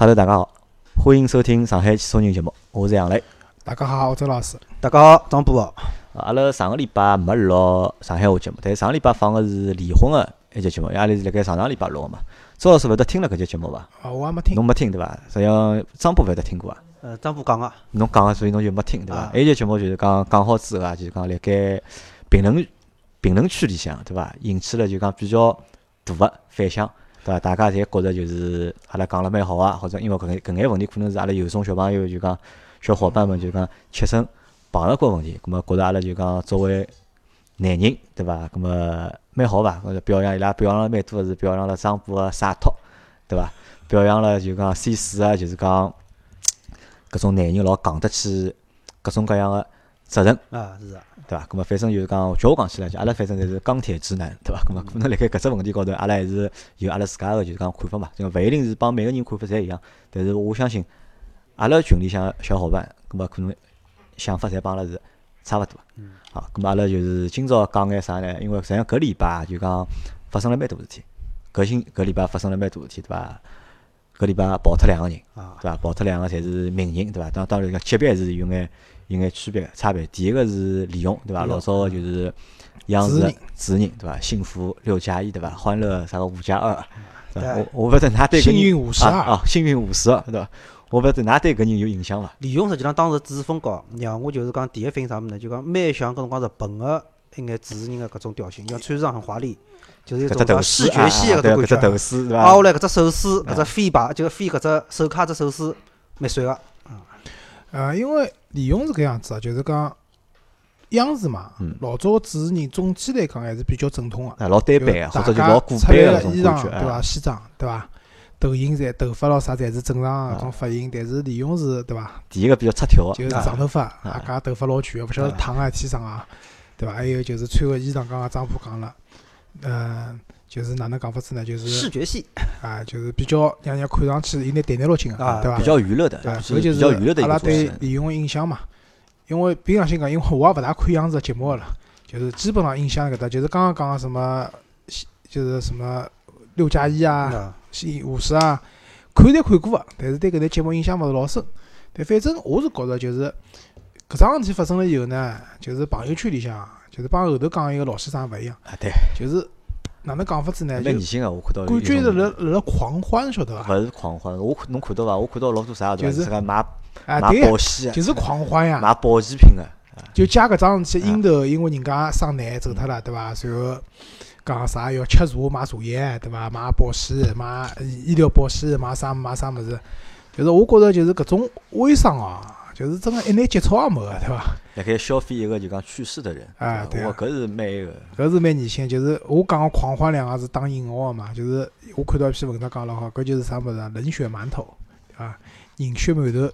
Hello，大家好，欢迎收听上海汽车人节目，我是杨磊。大家好，我周老师。大家好，张波。啊，阿拉上个礼拜没录上海话节目，但上个礼拜放个是离婚个一节节目，阿拉是辣盖上上礼拜录个嘛。周老师勿得听了搿节节目伐？啊，我还没听。侬没听对伐？实际上张波勿得听过啊。呃，张波讲个。侬讲个，所以侬就没听对伐？埃节节目就是讲讲好之后啊，就是讲辣盖评论评论区里向对伐，引起了就讲比较大个反响。对伐？大家侪觉着就是阿拉讲了蛮好啊，或者因为搿眼搿眼问题可能是阿拉有种小朋友就讲小伙伴们就讲切身碰着过问题，葛末觉着阿拉就讲作为男人对伐？葛末蛮好伐？或者表扬伊拉表扬了蛮多个是表扬了张波个洒脱，对伐？表扬了就讲 C 四啊，就是讲 搿种男人老扛得起各种各样个责任啊，是啊。对伐？咁么反正就是讲，叫我讲起来，就阿拉反正侪是钢铁直男，对伐？咁么可能辣盖搿只问题高头，阿拉还是有阿拉自家个就是讲看法嘛。就勿一定是帮每个人看法侪一样，但是我相信阿拉群里向小伙伴，咁么可能想法侪帮阿拉是差勿多。嗯。好，咁么阿拉就是今朝讲眼啥呢？因为实际上搿礼拜就讲发生了蛮多事体，搿星搿礼拜发生了蛮多事体，对伐？搿礼拜跑脱两个人，对伐？跑脱两个侪是名人，对伐？当当然讲级别还是有眼。有眼区别差别，第一个是李勇，对伐？老早个就是央视主持人，对伐？幸福六加一，对伐？欢乐啥个五加二，我我勿晓得㑚对幸运五十二啊，幸运五十二，对伐？我勿晓得㑚对搿人有印象伐？李勇实际上当时主持风格，让我就是讲第一反应啥物事呢？就讲蛮像搿辰光日本个一眼主持人个搿种调性，像穿上很华丽，就是一种视觉系个搿种感觉，对啊，下来搿只手势，搿只飞把，就飞搿只手卡只手势，蛮帅个。呃，因为李勇是搿样子啊，就是讲央视嘛，老早个主持人总体来讲还是比较正统个，老单板个，或者就老古板个衣裳，对伐？西装，对伐？头型侪头发咾啥侪是正常个种发型，但是李勇是，对伐？第一个比较出挑个，就是长头发，啊，加头发老卷个，勿晓得烫啊，天生啊，对伐？还有就是穿个衣裳，刚刚张浦讲了，嗯。就是哪能讲法子呢？就是视觉系啊，就是比较让人看上去有点点滴落性个，对伐？比较娱乐的，对，搿就是阿拉对李勇个印象嘛。因为平常心讲，因为我也勿大看央视个节目个了，就是基本上印象搿搭，就是刚刚讲个什么，就是什么六加一啊，新五十啊，看侪看过个，但是对搿台节目印象勿是老深。但反正我是觉着，就是搿桩事体发生了以后呢，就是朋友圈里向，就是帮后头讲一个老先生勿一样，啊，对，就是。哪能讲法子呢？蛮年轻个，我看到。感觉是辣辣辣狂欢，晓得伐？勿是狂欢，我看侬看到伐？我看到老多啥子？就是买买保险，就是狂欢呀！买保健品个，就借搿桩事体，因头因为人家生难走脱了，对伐？然后讲啥要吃茶买茶叶，对伐？买保险，买医疗保险，买啥买啥物事？就是我觉着就是搿种微商啊。就是真个一眼节操也没个，对伐？辣盖消费一个就讲去世的人，啊，对搿是蛮那个，搿是蛮年轻。就是我讲个狂欢两个字打引号个嘛，就是我看到一篇文章讲了好，搿就是啥物事啊？冷血馒头，啊，人血馒头，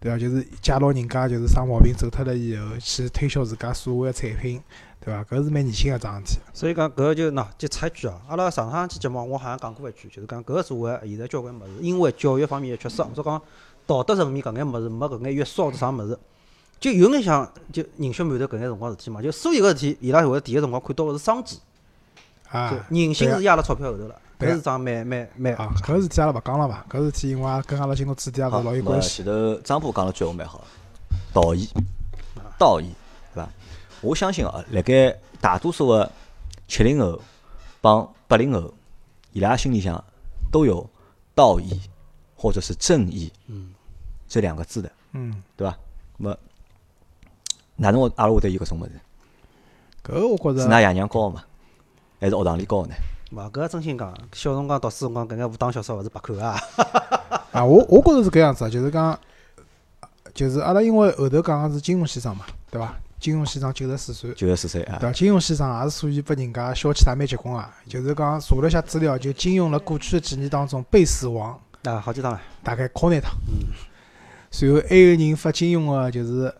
对伐？就是介绍人家就是生毛病走脱了以后，去推销自家所谓个产品，对伐？搿是蛮年轻个桩事体。所以讲搿就喏，就插一句哦，阿拉上趟期节目我好像讲过一句，就是讲搿个社会现在交关物事，因为教育方面个缺失，或者讲。道德层面搿眼物事没搿眼约束或者啥物事，就有眼像就人血馒头搿眼辰光事体嘛。就所有个事体，伊拉会第一辰光看到个是商机，啊，人性是压辣钞票后头了，搿是桩蛮蛮蛮啊。搿事体阿拉勿讲了伐？搿事体因为跟阿拉今朝主题也是老有关系。前头张波讲了句话蛮好，道义，道义，对伐？我相信哦，辣盖大多数个七零后帮八零后，伊拉心里向都有道义或者是正义。嗯。这两个字的，嗯，对伐？那么，哪能我阿拉会得有搿种物事？搿我觉着是㑚爷娘教嘛，还是学堂里教呢？嘛，搿真心讲，小辰光读书辰光，搿眼武打小说勿是白看啊！啊，我我觉着是搿样子，就是讲，就是阿拉因为后头讲个是金庸先生嘛，对伐？金庸先生九十四岁，九十四岁啊！对，金庸先生也是属于拨人家消遣也蛮结棍啊。就是讲查了一下资料，就金庸辣过去的几年当中被死亡啊，好几趟了，大概考难趟。嗯。随后还有人发金庸个，就是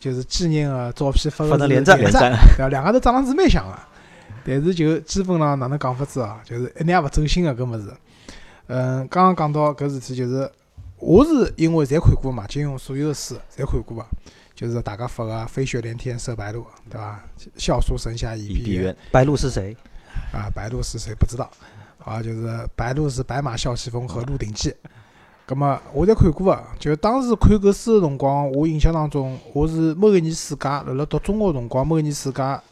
就是纪念个照片发个连战，对伐？两个头长得是蛮像个，但是就基本上哪能讲法子啊？就是一眼也勿走心个搿物事。嗯，刚刚讲到搿事体，就是我是因为侪看过嘛，金庸所有个书侪看过个，就是大家发个《飞雪连天射白鹿》，对伐？笑书神侠倚碧鸳，白鹿是谁？啊，白鹿是谁？不知道。啊，就是白鹿是白马啸西风和《鹿鼎记》。葛末我侪看过个，就当时看搿书个辰光，我印象当中，我是某一年暑假辣辣读中学辰光，某一年暑假，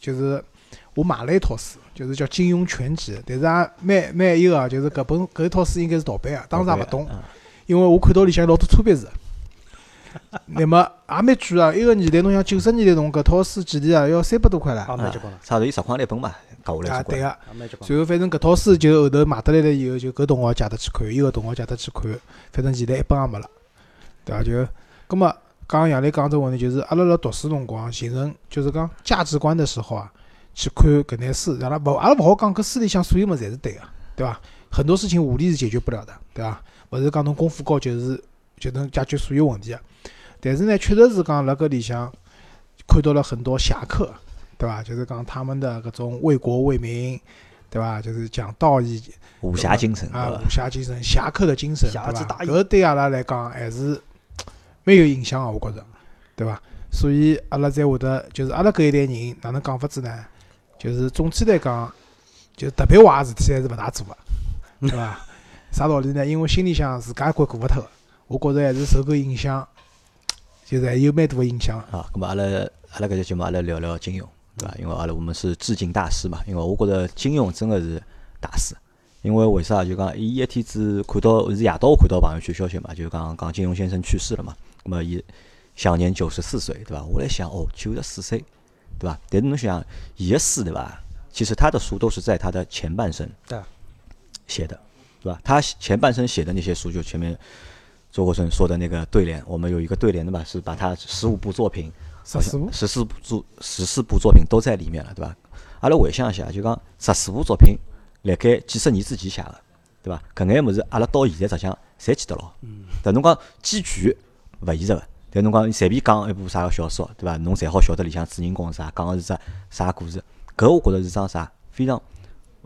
就是我买了一套书，就是叫《金庸全集》，但是也蛮蛮一个，就是搿本搿一套书应该是盗版个，当时也勿懂，嗯因为我看到里向有老多错别字。那么也蛮贵啊！一个年代，侬像九十年代侬搿套书几钿啊？要三百多块也唻。蛮结棍了，差不多有十块钿一本吧，搞下来啊，对个。随后反正搿套书就后头买得来了以后，就搿同学借得去看，伊个同学借得去看，反正现在一本也没了，对伐？就，葛末刚刚杨磊讲这问题，就是阿拉辣读书辰光形成就是讲价值观的时候啊，去看搿眼书，阿拉勿阿拉勿好讲搿书里向所有物事侪是对个，对伐？很多事情武力是解决不了的，对伐？勿是讲侬功夫高就是就能解决所有问题个。但是呢，确实是讲辣搿里向看到了很多侠客，对伐？就是讲他们的搿种为国为民，对伐？就是讲道义武侠精神，啊，武？侠精神、侠客的精神，对伐？侠之大义搿对阿拉来讲还是蛮有影响个，我觉着，对伐？所以阿拉才会得，就是阿拉搿一代人哪能讲法子呢？就是总体来讲，就特别坏个事体还是勿大做个，对伐？啥道理呢？因为心里向自家一关过勿脱个，我觉着还是受搿影响，就是还有蛮大个影响。啊，咁么阿拉阿拉搿节节目阿拉聊聊金庸，对伐？因为阿拉我们是致敬大师嘛，因为我觉着金庸真个是大师。因为为啥？就讲伊一天子看到是夜到看到朋友圈消息嘛，就讲讲金庸先生去世了嘛。咁么伊享年九十四岁，对伐？我来想，哦，九十四岁，对伐？但是侬想，伊个书对伐？其实他的书都是在他的前半生对写的，对吧？他前半生写的那些书，就前面周国成说的那个对联，我们有一个对联的嘛，是把他十五部作品十四部十四部作十四部作品都在里面了，对伐？阿拉回想一下，就讲十四部作品，辣盖几十年之前写个，对伐？搿眼物事阿拉到现在实际上侪记得牢。但侬讲记全勿现实个，但侬讲随便讲一部啥个小说，对伐？侬侪好晓得里向主人公是啥，讲个是只啥故事。搿我觉着是桩啥非常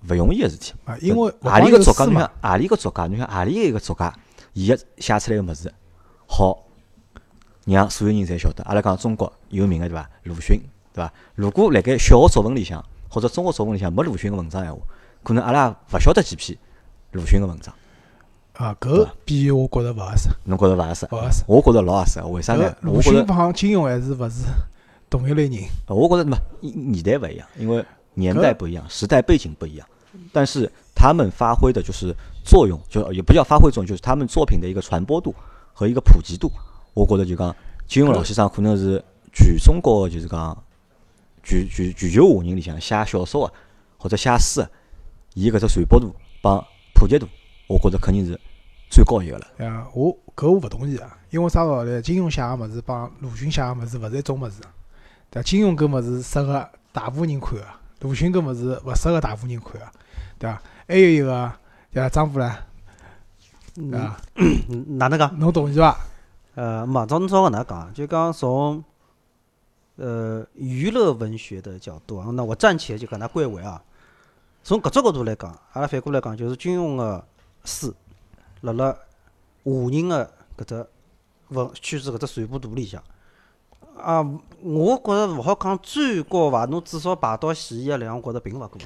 勿容易个事体。啊，因为何里个作家，侬想，何里个作家，侬想何里一个作家，伊个写出来个物事好让所有人侪晓得。阿拉讲中国有名个对伐？鲁迅对伐？如果辣盖小学作文里向或者中学作文里向没鲁迅个文章闲话，可能阿拉勿晓得几篇鲁迅个文章。啊，搿比喻我觉着勿合适，侬觉着勿合适？勿合适。我觉着老合适。为啥呢？鲁迅我觉着，帮金庸还是勿是同一类人。我觉着嘛，年代勿一样，因为年代不一样，时代背景不一样。但是他们发挥的就是作用，就也不叫发挥作用，就是他们作品的一个传播度和一个普及度。我觉着就讲金庸老先生可能是全中国就是讲全全全球华人里向写小说个或者写书个，伊搿只传播度帮普及度，我觉着肯定是最高一个了。对啊，我搿我勿同意啊，因为啥道理？金庸写个物事帮鲁迅写个物事勿是一种物事，对伐？金庸搿物事适合大部分人看个，鲁迅搿物事勿适合大部分人看个，对伐？还有一个，对伐？张虎唻，对伐？嗯 哪能讲？侬同意伐？呃，嘛，照照搿能讲，就讲从呃娱乐文学的角度啊，那我暂且就搿能归为啊。从搿只角度来讲，阿拉反过来讲，就是金庸个书，辣辣华人个搿只文圈子搿只传播度里向，啊，我觉着勿好讲最高伐，侬至少排到前一两，我觉着并勿高。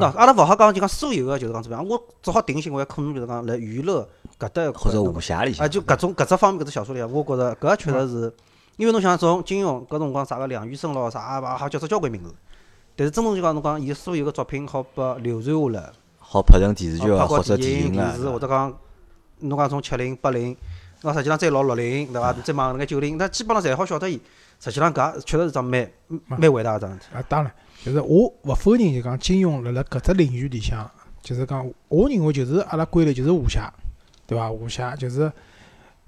那阿拉勿好讲就讲所有个就是讲怎么样，我只好定性为可能就是讲来娱乐搿搭一块或者武侠里向，啊，就搿种搿只方面搿只小说里向，我觉着搿确实是，因为侬想从金庸搿辰光啥个梁羽生咯啥啊，好叫出交关名字。但是真正就讲侬讲伊所有个作品好拨流传下来，好拍成电视剧好啊，或者电影、电视或者讲侬讲从七零八零，那实际上再老六零对伐？再往那个九零，那基本上侪好晓得伊。实际上搿也确实是桩蛮蛮伟大个桩事体。啊，当然，就是我勿否认，就讲金庸辣辣搿只领域里向，就是讲，我认为就是阿拉归类就是武侠，对伐？武侠就是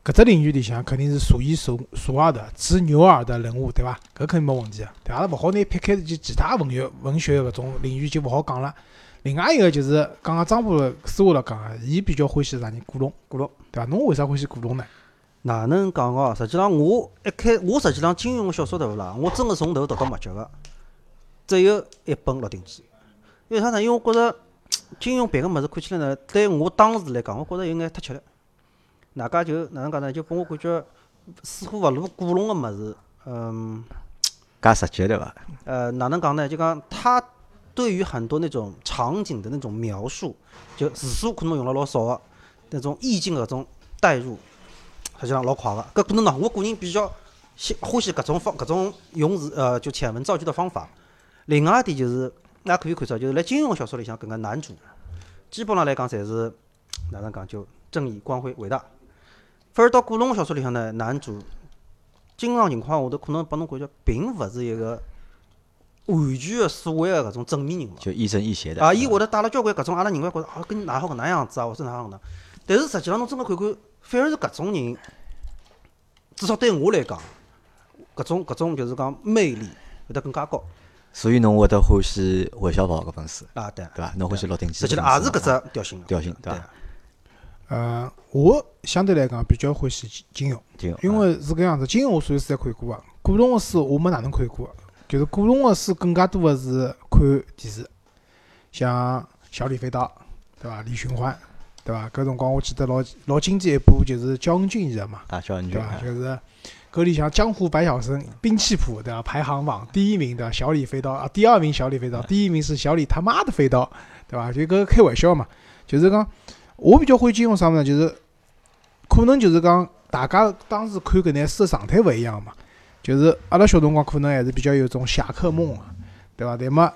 搿只领域里向肯定是数一数数二的执牛耳的人物，对伐？搿肯定没问题个，对伐？阿拉勿好拿撇开就其他文学文学搿种领域就勿好讲了。另外一个就是刚刚张波私下头讲个，伊比较欢喜啥人？古龙，古龙，对伐？侬为啥欢喜古龙呢？哪能讲哦？实际上我一开，我实际上金庸个小说头啦，我真个从头读到末脚个，只有一本《鹿鼎记》。因为啥呢？因为我觉着 金庸别个物事看起来呢，对我当时来讲，我觉着有眼太吃力。哪家就哪能讲呢？就拨我感觉似乎勿如古龙个物事，嗯，介实际对伐？呃，哪能讲呢？就讲他对于很多那种场景的那种描述，就字数可能用了老少个，那种意境搿种代入，实际上老快个。搿可能喏，我个人比较喜欢喜搿种方搿种用字呃就浅文造句的方法。另外一点就是，大家可以看出，就是辣金庸小说里向搿个男主，基本上来讲侪是哪能讲就正义、光辉、伟大。反而到古龙小说里向呢，男主经常情况下头可能拨侬感觉并勿是一个完全个所谓个搿种正面人物。就亦正亦邪的啊，伊会得带了交关搿种阿拉认为觉着啊，跟哪好搿能样子啊，或者哪样能，但是实际上侬真个看看，反而是搿种人，至少对我来讲，搿种搿种就是讲魅力会得更加高所以侬会得欢喜韦小宝搿本书，啊，对。对伐？侬欢喜《鹿鼎记》实际上也是搿只调性的调性对对伐？呃，我相对来讲比较欢喜金金庸，金庸因为是搿样子，金庸我所有书侪看过个，古龙个书我没哪能看过个，就是古龙个书更加多个是看电视，像《小李飞刀》，对伐？李寻欢，对伐？搿辰光我记得老老经典一部就是焦恩俊演个嘛，啊，焦恩对伐？君啊就是搿里向江湖百晓生兵器谱，对伐？排行榜第一名的小李飞刀啊，第二名小李飞刀，第一名是小李他妈的飞刀，对伐？就搿开玩笑嘛，就是讲我比较欢喜金庸啥物事呢？就是可能就是讲大家当时看搿眼书的状态勿一样嘛，就是阿拉小辰光可能还是比较有种侠客梦个，对伐？但么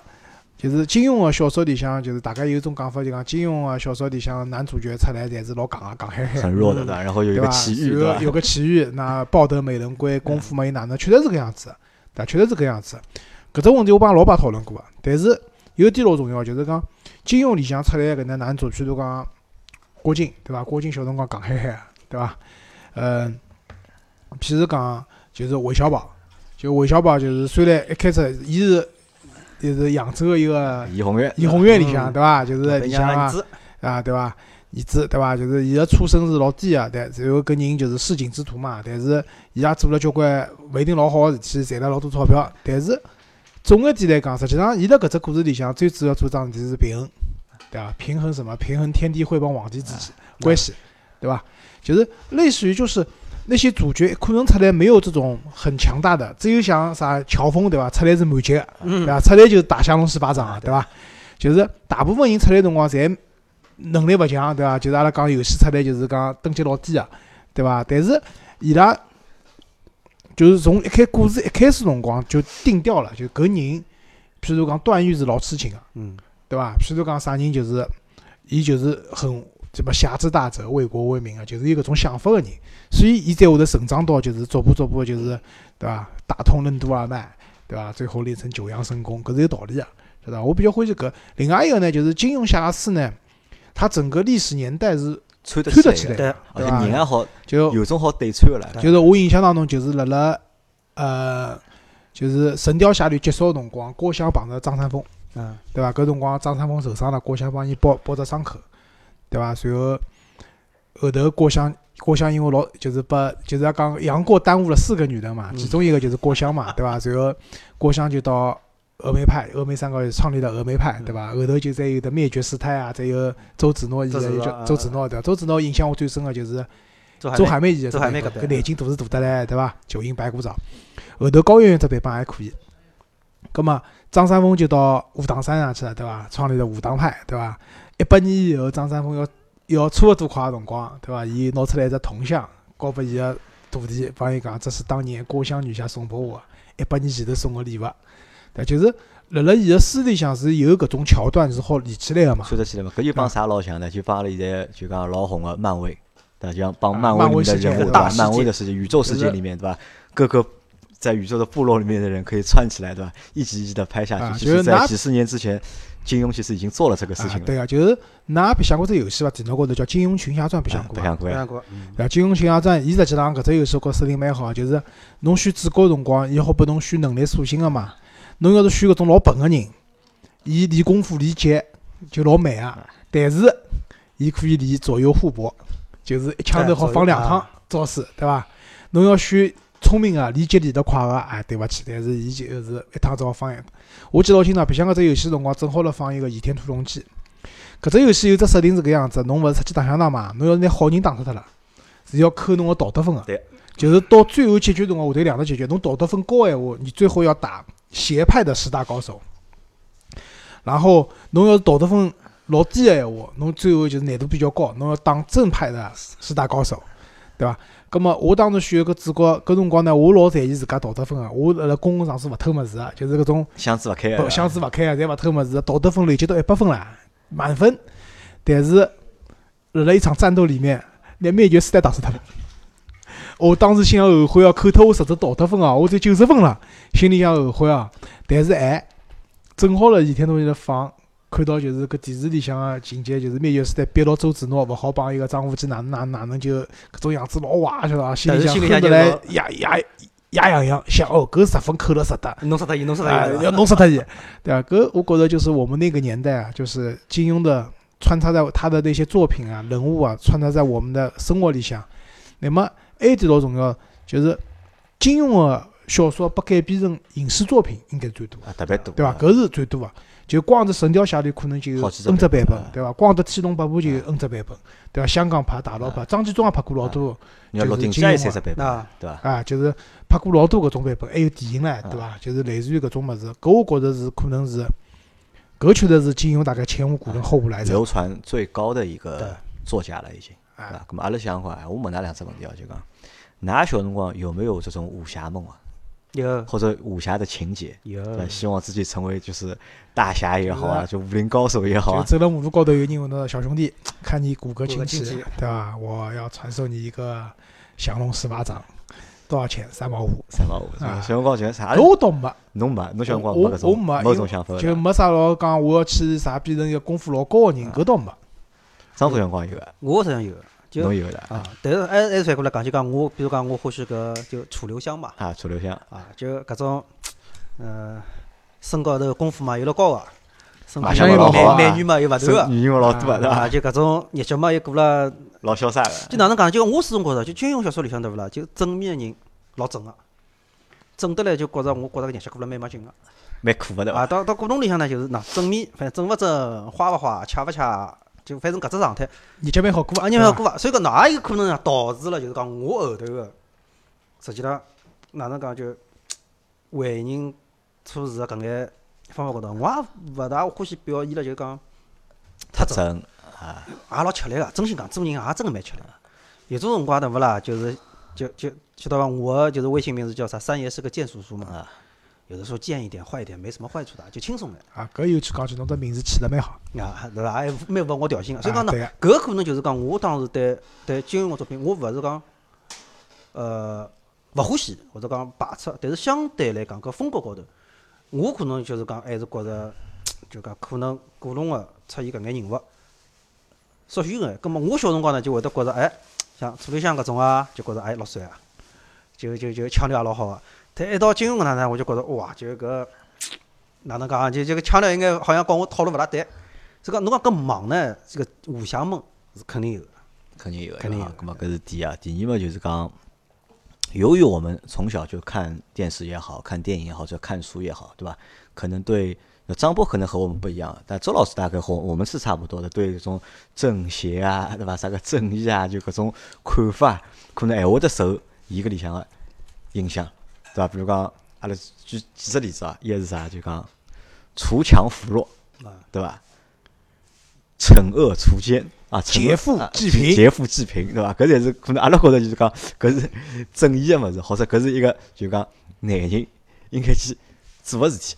就是金庸个小说里向，就是大概有一种讲法，就讲金庸个小说里向男主角出来侪是老戆个、戆嗨嗨。很弱的对伐？然后有一个？奇遇对伐？然后有个奇遇，那抱得美人归，功夫嘛又哪能？确实是搿样子，对伐？确实是搿样子。搿只问题我帮老爸讨论过个，但是有一点老重要，就是讲金庸里向出来搿能男主，譬如讲郭靖，对伐？郭靖小辰光戆嗨嗨个，对伐？嗯，譬如讲就是韦小宝，就韦小宝就是虽然一开始伊是就是扬州个一个怡红院，怡红院里向，嗯对伐？就是被里向啊人儿子啊，对伐？儿子对伐？就是伊个出身是老低个，但然后搿人就是市井之徒嘛，但是伊也做了交关勿一定老好个事体，赚了老多钞票。但是总个点来讲，实际上伊辣搿只故事里向最主要做桩事体是平衡，对伐？平衡什么？平衡天地会帮皇帝之间关系，对伐？就是类似于就是那些主角可能出来没有这种很强大的，只有像啥乔峰对伐？出来是满级对伐？出来就是打降龙十八掌个，对伐？就是大部分人出来辰光侪能力勿强，对伐？就是阿拉讲游戏出来就是讲等级老低个，对伐？但是伊拉就是从一开故事一开始辰光就定调了，就搿人，譬如讲段誉是老痴情个，嗯，对伐？譬如讲啥人就是，伊就是很什么侠之大者，为国为民啊，就是有搿种想法个人，所以伊在下头成长到就是逐步逐步就是，对伐？打通任督二脉，对伐？最后练成九阳神功，搿是有道理个，晓得伐？我比较欢喜搿。另外一个呢，就是金庸写个书呢，它整个历史年代是穿得起来而且人也好，就有种好对穿个了。就是我印象当中，就是辣辣呃，就是《神雕侠侣》结束个辰光，郭襄碰着张三丰，嗯，对伐？搿辰光张三丰受伤了，郭襄帮伊包包只伤口，对伐？随后后头郭襄郭襄因为老就是把就是要讲杨过耽误了四个女的嘛，嗯其中一个就是郭襄嘛，对伐？随后郭襄就到峨眉派，峨眉山高头创立了峨眉派，对伐？后头就再有的灭绝师太啊，再有周芷若，现在就叫周芷若对伐？周芷若印象我最深个就是。周周海媚演的周海媚搿眼睛大是大得来，对伐？九阴白骨爪，后头高圆圆只版本还可以。葛末张三丰就到武当山上去了，对伐？创立了武当派，对伐？一百年以后，张三丰要要差勿多快个辰光，对伐？伊拿出来一只铜像，交拨伊个徒弟，帮伊讲，这是当年郭襄女侠送拨我的，一百年前头送个礼物。对，就是辣辣伊个书里向是有搿种桥段是好连起来个嘛。穿得起来嘛，搿就帮啥老像呢？就帮阿拉现在就讲老红个漫威，对伐？就像帮啊漫威里面的人物？大漫威的世界、宇宙世界里面对伐？各个在宇宙的部落里面的人可以串起来对伐？一集一集的拍下啊去。其就是拿实在几十年之前，金庸其实已经做了这个事情啊，了。对个，就是㑚白相过只游戏伐？电脑高头叫《金庸群侠传》，白相啊过伐？白相过呀这样，过，嗯对伐？金庸群侠传，伊实际上搿只游戏觉设定蛮好，就是侬选主角辰光，伊好拨侬选能力属性个嘛。侬要是选搿种老笨个人，伊练功夫练剑就老慢啊。但是伊可以练左右互搏，就是一枪头好放两趟招式，对伐？侬要选聪明个，练剑练得快个，哎，对勿起，但是伊就是一趟只好放一。我记得老清爽，白相搿只游戏辰光，正好辣放一个《倚天屠龙记》。搿只游戏有只设定是搿样子，侬勿是出去打相打嘛？侬要是拿好人打死脱了，是要扣侬个道德分个。对。就是到最后结局辰光，下头两个结局，侬道德分高个闲话，你最后要打邪派的十大高手。然后侬要是道德分老低个闲话，侬最后就是难度比较高，侬要打正派的十大高手，对伐？葛末我当时选个主角，搿辰光呢，我老在意自家道德分个，我辣辣公共场所勿偷物事个，就是搿种箱子勿开不个，箱子勿开啊，侪勿偷物事，道德分累积到一百分了，满分。但是辣辣一场战斗里面，拿灭绝师太打死脱了。我当时心想后悔哦，扣脱我十只道德分哦，我只有九十分了，心里想后悔哦。但是哎，正好了倚天屠龙记辣放，看到就是搿电视里向个情节，就是灭绝师太逼牢周芷若勿好帮伊个张无忌哪能哪能哪能就搿种样子老坏，晓得伐？心里想但是心里恨得来牙牙牙痒痒，想哦，搿十分扣了值得。弄死他伊，弄死啊他伊，，要弄死他伊，对吧？搿我觉得就是我们那个年代啊，就是金庸的穿插在他的那些作品啊、人物啊，穿插在我们的生活里向。那么还有一点老重要，就是金庸的小说被改编成影视作品，应该是最多的，啊，特别多，对伐？搿是最多的。就光是《神雕侠侣》可能就有 N 只版本对伐？光是《天龙八部》就有 N 只版本，对伐？香港拍、大陆拍，张纪中也拍过老多就是也三只版本，对伐？啊，就是拍过老多搿种版本，还有电影唻，对伐？就是类似于搿种物事，搿我觉着是可能是，搿确实是金庸大概前无古人后无来者。流传最高的一个作家了，已经，对啊么阿拉想讲，哎我问㑚两只问题哦，就讲，㑚小辰光有没有这种武侠梦啊，有或者武侠的情节？有对，希望自己成为就是大侠也好啊，就武林高手也好啊，就走到马路高头，有人问到小兄弟，看你骨骼惊奇对吧？我要传授你一个降龙十八掌，多少钱？三毛五。三毛五。啊小辰光觉得啥？搿我倒没，侬没，侬小辰光我没搿种我没没搿种想法。就没啥老讲我要去啥变成一个功夫老高个人，搿倒没。张总小辰光有个，我实际上有的，就侬有的啊，但是还还是反过来讲，就讲我，比如讲我欢喜搿就楚留香嘛，啊，楚留香啊，就搿种，呃，身高头功夫嘛又老高个，身马边相也老好啊美美女嘛又勿是断女人老多个，啊，伐？就搿种日脚嘛又过了，老潇洒个。就哪能讲？就我始终觉着，就金庸小说里向对勿啦？就正面个人老正个，正得来就觉着我觉着搿日脚过了蛮没劲个。蛮苦个对啊，伐？到到古董里向呢，就是喏正面，反正正勿正，花勿花，恰勿恰，就反正搿只状态。日脚蛮好过啊，你对伐好过伐？所以讲，哪也有可能啊，导致了就是讲我后头个，实际上哪能讲就为人处事个搿眼方法高头，我也勿大欢喜表现了，就是讲太太正，正啊，也老吃力个。真心讲，做人也真个蛮吃力个。有种辰光对勿啦？就是就就晓得伐？我的就是微信名字叫啥？三爷是个贱叔叔嘛。啊有的时候贱一点、坏一点没什么坏处的，就轻松点。啊，搿有句讲句，侬这名字起得蛮好。啊，对伐？也蛮符合我调性个。所以讲呢搿可能就是讲，我当时对对金庸个作品，我勿是讲，呃，勿欢喜或者讲排斥，但是相对来讲，搿风格高头，我可能就是讲还是觉着，就讲可能古龙个出现搿眼人物，稍许眼。葛末我小辰光呢，就会得觉着，哎，像楚留香搿种啊，就觉着哎老帅啊，就就就腔调也老好个。但一到金融搿能呢，我就觉着哇，就搿 哪能讲啊？就这个腔调应该好像跟我套路勿大对。这个侬讲搿忙呢，这个武侠梦是肯定有的。肯定有的，肯定有啊。咁么搿是第一啊，第二嘛就是讲，由于我们从小就看电视也好看电影也好，或者看书也好，对吧？可能对张波可能和我们不一样，但周老师大概和我们是差不多的，对这种正邪啊，对伐？啥个正义啊，就搿种看法，可能还会得受伊搿里向个影响，对伐？比如讲，阿拉举几只例子啊，一个是啥？就讲锄强扶弱，啊，对伐？惩恶除奸啊，劫富啊济贫劫富济贫，对伐？搿才是可能阿拉觉着就是讲，搿是正义个物事，或者搿是一个就讲男人应该去做个事体，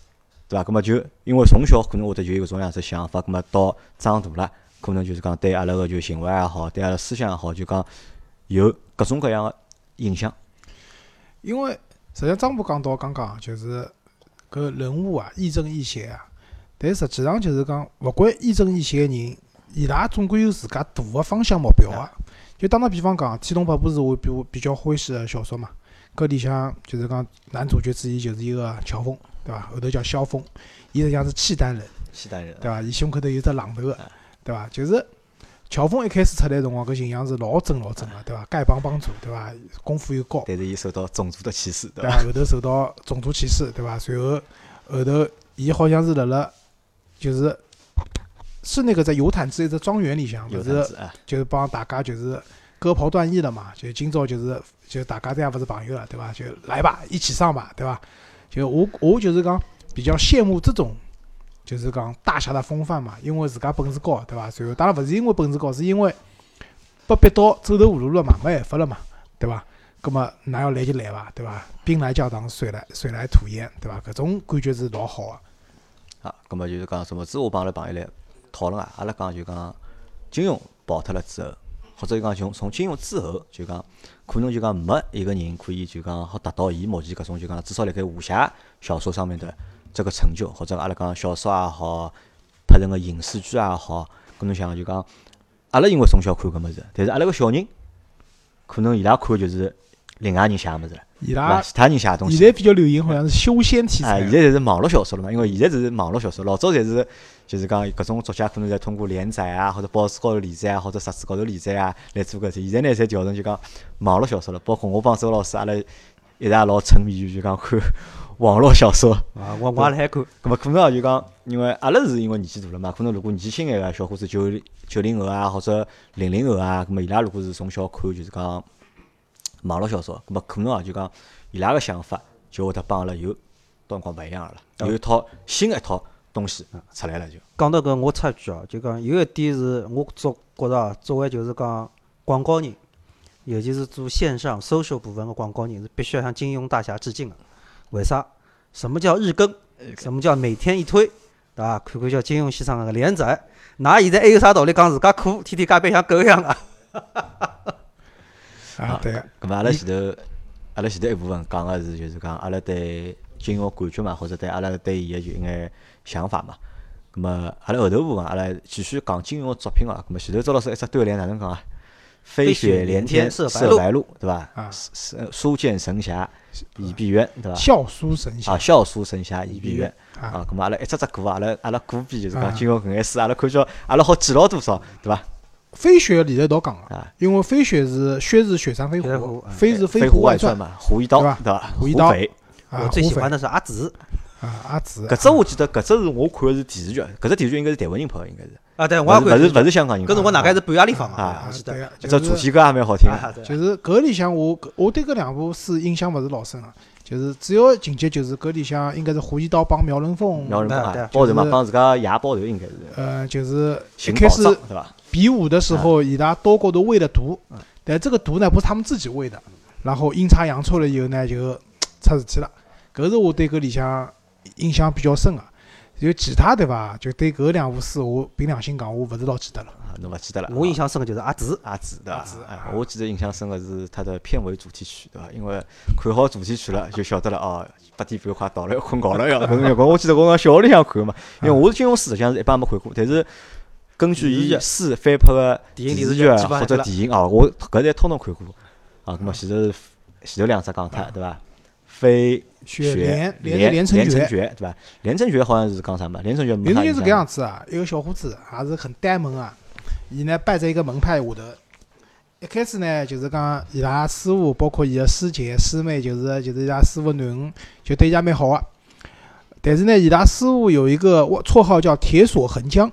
对伐？葛么就因为从小可能会得就有搿种样子想法，葛么到长大了，可能就是讲对阿拉个就行为也好，对阿拉思想也好，就讲有各种各样个影响。因为实际上张波讲到刚刚就是搿人物啊亦正亦邪啊，但实际上就是讲，勿管亦正亦邪个人，伊拉总归有自家大个方向目标啊。就打个比方讲，《天龙八部》是我比我比较欢喜个小说嘛，搿里向就是讲男主角之一就是一个乔峰，对伐？后头叫萧峰，伊实际上是契丹人。契丹人对伐？伊胸口头有只榔头个，对伐？就是乔峰一开始出来辰光，搿形象是老正老正个，对伐？丐帮帮主，对伐？功夫又高，但是伊受到种族的歧视，对对伐？伐？后头受到种族歧视，对伐？随后后头伊好像是辣辣就是是那个在游坦之一只庄园里向，就是就是帮大家就是割袍断义了嘛，就今朝就是就大家这样勿是朋友了，对伐？就来吧，一起上吧，对伐？就我我就是讲比较羡慕这种就是讲大侠的风范嘛，因为自家本事高，对伐？随后当然勿是因为本事高，是因为被逼到走投无路了嘛，没办法了嘛，对伐？葛末㑚要来就来伐，对伐？兵来将挡，水来水来土掩，对伐？搿种感觉是老好个。啊，葛末就是讲什么子？我帮阿拉朋友来讨论啊，阿拉讲就讲金融跑脱了之后，或者讲从从金融之后，就讲可能就讲没一个人可以就讲好达到伊目前搿种就讲至少辣盖武侠小说上面的这个成就，或者阿拉讲小说也好，拍成个影视剧也好，搿侬想就讲阿拉因为从小看搿物事，但是阿拉个小人可能伊拉看就是另外人写个物事了，伊？拉其他人写个东西现。在比较流行好像是修仙题啊，材现，在侪是网络小说了嘛，因为现在是网络小说，老早侪是就是讲搿种作家可能在通过连载啊，或者报纸高头连载啊，或者杂志高头连载啊来做搿些。现在呢，侪调成就讲网络小说了。包括我帮周老师，阿拉一直也老沉迷于就讲看网络小说。啊，我我也辣海看，咁么可能啊就讲，因为阿拉是因为年纪大了嘛，可能如果年纪轻眼个小伙子九九零后啊，或者零零后啊，咁么伊拉如果是从小看就是讲网络小说，咁么可能啊就讲伊拉个想法就会得帮阿拉有辰光勿一样个了，有一套新的一套东西出来了就。讲到搿，我插一句哦，就讲有一点是我作觉着啊，作为就是讲广告人，尤其是做线上 social 部分的广告人，是必须要向金庸大侠致敬的。为啥？什么叫日更？什么叫每天一推？对伐？看看叫金庸先生个连载，㑚现在还有啥道理讲自家苦，天天加班像狗一样啊？啊，对，咁么阿拉前头，阿拉前头一部分讲个是就是讲阿拉对金庸感觉嘛，或者对阿拉对伊个就一眼想法嘛。咁么阿拉后头部分阿拉继续讲金庸个作品啊。咁么前头周老师一只对联哪能讲啊？飞雪连天射白鹿，对伐？啊书书剑神侠倚碧鸳，对伐？笑书神啊，侠笑书神侠倚碧鸳啊啊。咁么阿拉一只只过，阿拉阿拉过遍就是啊讲金庸搿眼书，阿拉看叫阿拉好记牢多少，对伐？飞雪连在一道讲个啊，因为飞雪是雪是雪山飞狐，飞是飞狐传嘛，胡一刀，对吧对伐？胡一刀我最喜欢的是阿紫啊阿紫，搿只我记得，搿只是我看的是电视剧，搿只电视剧应该是台湾人拍的，应该是，啊，对，我也勿是勿是看。勿是香港人拍的。搿辰光大概是半夜里放啊啊，我记得。对个，只主题歌也蛮好听就是搿里向我我对搿两部书印象勿是老深啊，就是主要情节就是搿里向应该是胡一刀帮苗人凤，苗人凤对对，啊包头嘛，帮自家爷报仇应该是呃，就是一开始？比武的时候，伊拉刀高头喂了毒，但这个毒呢不是他们自己喂的，然后阴差阳错了以后呢就 出事体了，搿是我对搿里向印象比较深个。就其他对伐？就对搿两部书，我凭良心讲，我勿是老记得了。啊，侬勿记得了？我印象深个就是阿紫，阿紫对伐阿紫？哎啊，我记得印象深个是它的片尾主题曲对伐？因为看好主题曲了，就晓得了哦，八点半快到了，要困觉了要。搿辰光我记得我讲小学里向看嘛，因为我是金庸书实际上是一般没看过，但是根据伊电书翻拍个电影电视剧或者电影哦，我搿侪统统看过。啊，咁么前头是前头两只讲脱对伐？飞雪连连连连城诀，对伐？连城诀好像是讲啥嘛？连城诀连城诀是搿样子啊，一个小伙子也是很呆萌啊，伊呢拜在一个门派下头。一开始呢，就是讲伊拉师傅，包括伊个师姐、师妹，就是就是伊拉师傅囡恩，就对伊拉蛮好个。但是呢，伊拉师傅有一个绰号叫铁锁横江，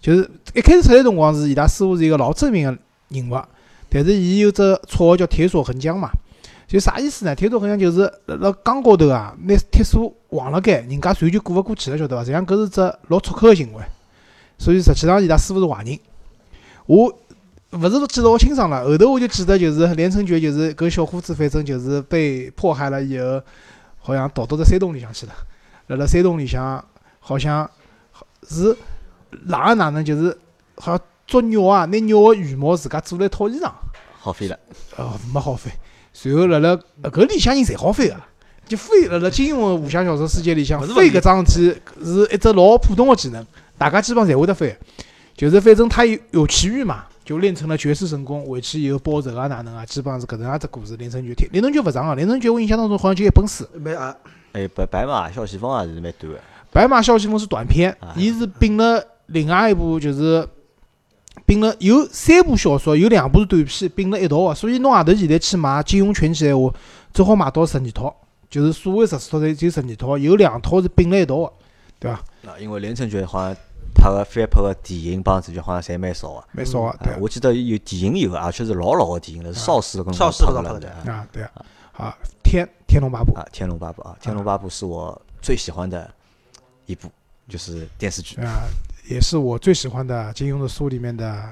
就是一开始出来辰光是伊拉师傅是一个老正面个人物，但是伊有只绰号叫铁锁横江嘛。就啥意思呢？铁锁横江就是辣辣江高头啊，拿铁索横辣盖，人家船就过勿过去了，晓得伐？实际上搿是只老粗口个行为，所以实际上伊拉师傅是坏人。我勿是记得老清爽了，后头我就记得就是连城诀，就是搿小伙子，反正就是被迫害了以后，好像逃到只山洞里向去了。辣辣山洞里向，好像是哪能哪能，就是好像捉鸟啊，拿鸟个羽毛自家做了一套衣裳。好飞了。哦，没好飞。随后辣辣呃搿里向人侪好翻个，就飞辣辣金庸个武侠小说世界里向，勿是飞搿桩事体是一只老普通个技能，大家基本上侪会得飞。就是反正他有有奇遇嘛，就练成了绝世神功，回去以后报仇啊哪能啊，基本上是搿能样只故事。连城诀，连城诀勿长个，连城诀我印象当中好像就一本书。没啊，哎，白白马小西风也是蛮短个。白马啸西风是短篇啊，伊是并了另外一部，就是并了有三部小说，有两部是短篇并了一道个，所以侬外头现在去买金庸全集闲话，最好买到十二套，就是所谓十四套，侪就十二套，有两套是并了一道个，对伐？啊，因为连城诀好像拍个翻拍个电影帮主角好像侪蛮少个。蛮少个，对啊，我记得有电影有，而且是老老个电影了，是邵氏跟邵氏拍个了搿种拍的对啊，对啊。好，天天龙八部，啊，《天龙八部》啊，《天龙八部》是我最喜欢的一部就是电视剧啊，也是我最喜欢的金庸的书里面的